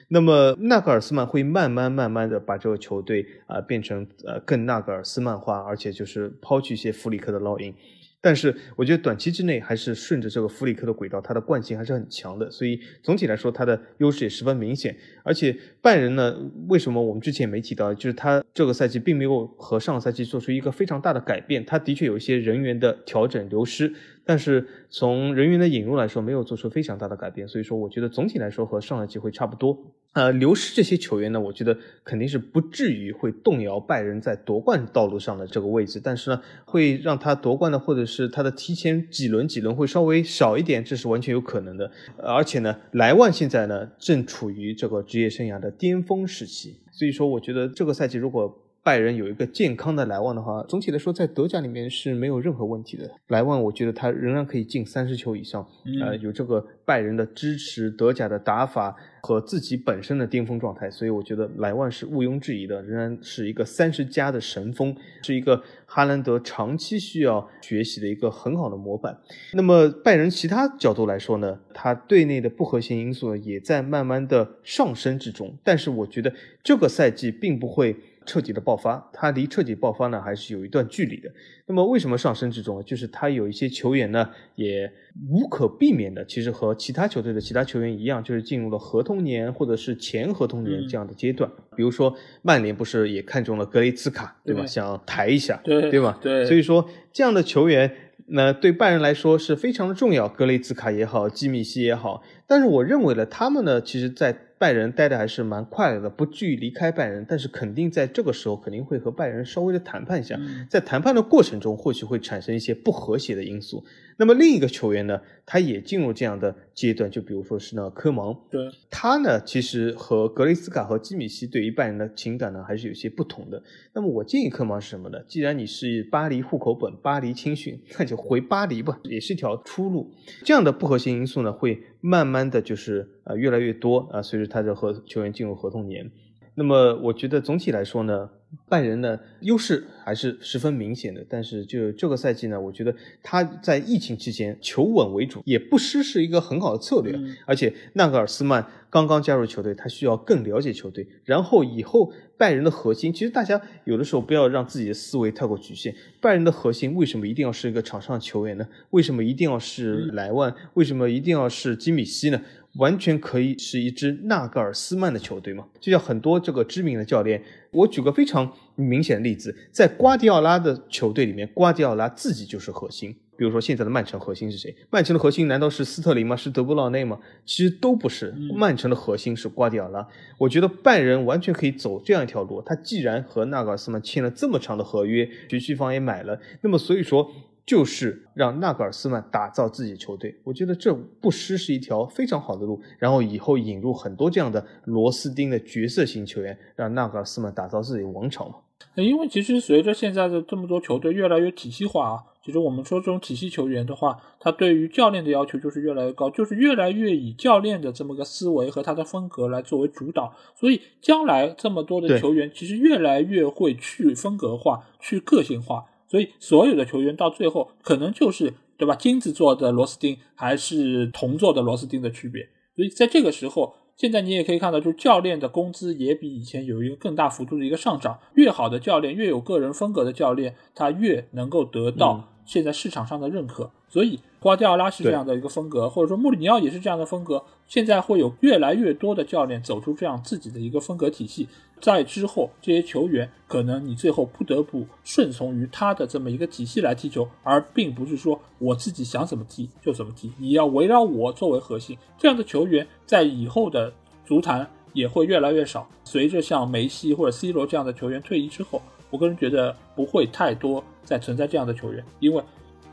那么纳格尔斯曼会慢慢慢慢的把这个球队啊变成呃更纳格尔斯曼化，而且就是抛去一些弗里克的烙印。但是我觉得短期之内还是顺着这个弗里克的轨道，它的惯性还是很强的，所以总体来说它的优势也十分明显。而且拜仁呢，为什么我们之前没提到，就是他这个赛季并没有和上个赛季做出一个非常大的改变，他的确有一些人员的调整流失。但是从人员的引入来说，没有做出非常大的改变，所以说我觉得总体来说和上赛季会差不多。呃，流失这些球员呢，我觉得肯定是不至于会动摇拜仁在夺冠道路上的这个位置，但是呢，会让他夺冠的或者是他的提前几轮几轮会稍微少一点，这是完全有可能的。而且呢，莱万现在呢正处于这个职业生涯的巅峰时期，所以说我觉得这个赛季如果。拜仁有一个健康的莱万的话，总体来说在德甲里面是没有任何问题的。莱万我觉得他仍然可以进三十球以上，呃，有这个拜仁的支持，德甲的打法和自己本身的巅峰状态，所以我觉得莱万是毋庸置疑的，仍然是一个三十加的神锋，是一个哈兰德长期需要学习的一个很好的模板。那么拜仁其他角度来说呢，他队内的不和谐因素也在慢慢的上升之中，但是我觉得这个赛季并不会。彻底的爆发，它离彻底爆发呢还是有一段距离的。那么为什么上升之中？就是他有一些球员呢，也无可避免的，其实和其他球队的其他球员一样，就是进入了合同年或者是前合同年这样的阶段。比如说曼联不是也看中了格雷兹卡，对吧？想抬一下，对对吧？对。所以说这样的球员，那对拜仁来说是非常的重要。格雷兹卡也好，基米希也好，但是我认为呢，他们呢，其实在。拜仁待的还是蛮快乐的，不至于离开拜仁，但是肯定在这个时候肯定会和拜仁稍微的谈判一下，在谈判的过程中或许会产生一些不和谐的因素。那么另一个球员呢，他也进入这样的阶段，就比如说是呢科芒，对他呢，其实和格雷斯卡和基米希对于拜仁的情感呢还是有些不同的。那么我建议科芒是什么呢？既然你是巴黎户口本、巴黎青训，那就回巴黎吧，也是一条出路。这样的不和谐因素呢，会慢慢的就是呃越来越多啊，随着他的和球员进入合同年。那么我觉得总体来说呢。拜仁的优势还是十分明显的，但是就这个赛季呢，我觉得他在疫情期间求稳为主，也不失是一个很好的策略。而且纳格尔斯曼刚刚加入球队，他需要更了解球队。然后以后拜仁的核心，其实大家有的时候不要让自己的思维太过局限。拜仁的核心为什么一定要是一个场上球员呢？为什么一定要是莱万？为什么一定要是基米希呢？完全可以是一支纳格尔斯曼的球队嘛？就像很多这个知名的教练，我举个非常明显的例子，在瓜迪奥拉的球队里面，瓜迪奥拉自己就是核心。比如说现在的曼城核心是谁？曼城的核心难道是斯特林吗？是德布劳内吗？其实都不是，曼城的核心是瓜迪奥拉。我觉得拜仁完全可以走这样一条路。他既然和纳格尔斯曼签了这么长的合约，学区房也买了，那么所以说。就是让纳格尔斯曼打造自己球队，我觉得这不失是一条非常好的路。然后以后引入很多这样的螺丝钉的角色型球员，让纳格尔斯曼打造自己的王朝嘛。因为其实随着现在的这么多球队越来越体系化啊，其实我们说这种体系球员的话，他对于教练的要求就是越来越高，就是越来越以教练的这么个思维和他的风格来作为主导。所以将来这么多的球员，其实越来越会去风格化、去个性化。所以，所有的球员到最后可能就是对吧？金子做的螺丝钉还是铜做的螺丝钉的区别。所以，在这个时候，现在你也可以看到，就是教练的工资也比以前有一个更大幅度的一个上涨。越好的教练，越有个人风格的教练，他越能够得到现在市场上的认可。所以，瓜迪奥拉是这样的一个风格，或者说穆里尼奥也是这样的风格。现在会有越来越多的教练走出这样自己的一个风格体系。在之后，这些球员可能你最后不得不顺从于他的这么一个体系来踢球，而并不是说我自己想怎么踢就怎么踢。你要围绕我作为核心，这样的球员在以后的足坛也会越来越少。随着像梅西或者 C 罗这样的球员退役之后，我个人觉得不会太多再存在这样的球员，因为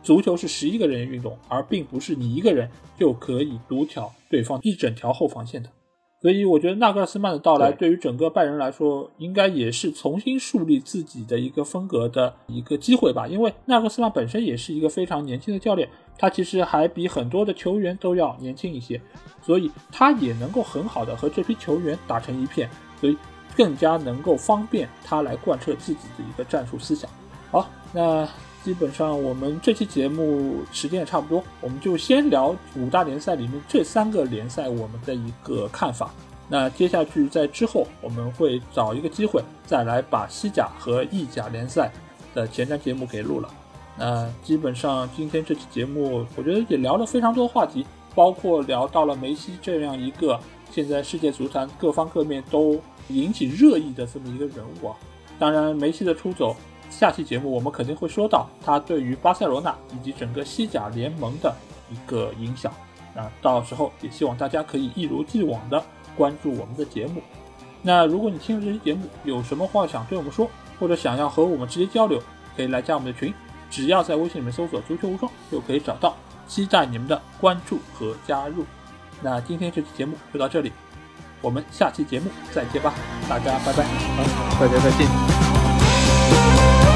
足球是十一个人运动，而并不是你一个人就可以独挑对方一整条后防线的。所以我觉得纳格尔斯曼的到来，对于整个拜仁来说，应该也是重新树立自己的一个风格的一个机会吧。因为纳格尔斯曼本身也是一个非常年轻的教练，他其实还比很多的球员都要年轻一些，所以他也能够很好的和这批球员打成一片，所以更加能够方便他来贯彻自己的一个战术思想。好，那。基本上我们这期节目时间也差不多，我们就先聊五大联赛里面这三个联赛我们的一个看法。那接下去在之后我们会找一个机会再来把西甲和意甲联赛的前瞻节目给录了。那基本上今天这期节目我觉得也聊了非常多话题，包括聊到了梅西这样一个现在世界足坛各方各面都引起热议的这么一个人物啊。当然梅西的出走。下期节目我们肯定会说到他对于巴塞罗那以及整个西甲联盟的一个影响。那到时候也希望大家可以一如既往的关注我们的节目。那如果你听了这期节目有什么话想对我们说，或者想要和我们直接交流，可以来加我们的群，只要在微信里面搜索“足球无双”就可以找到。期待你们的关注和加入。那今天这期节目就到这里，我们下期节目再见吧，大家拜拜，大家再见。Thank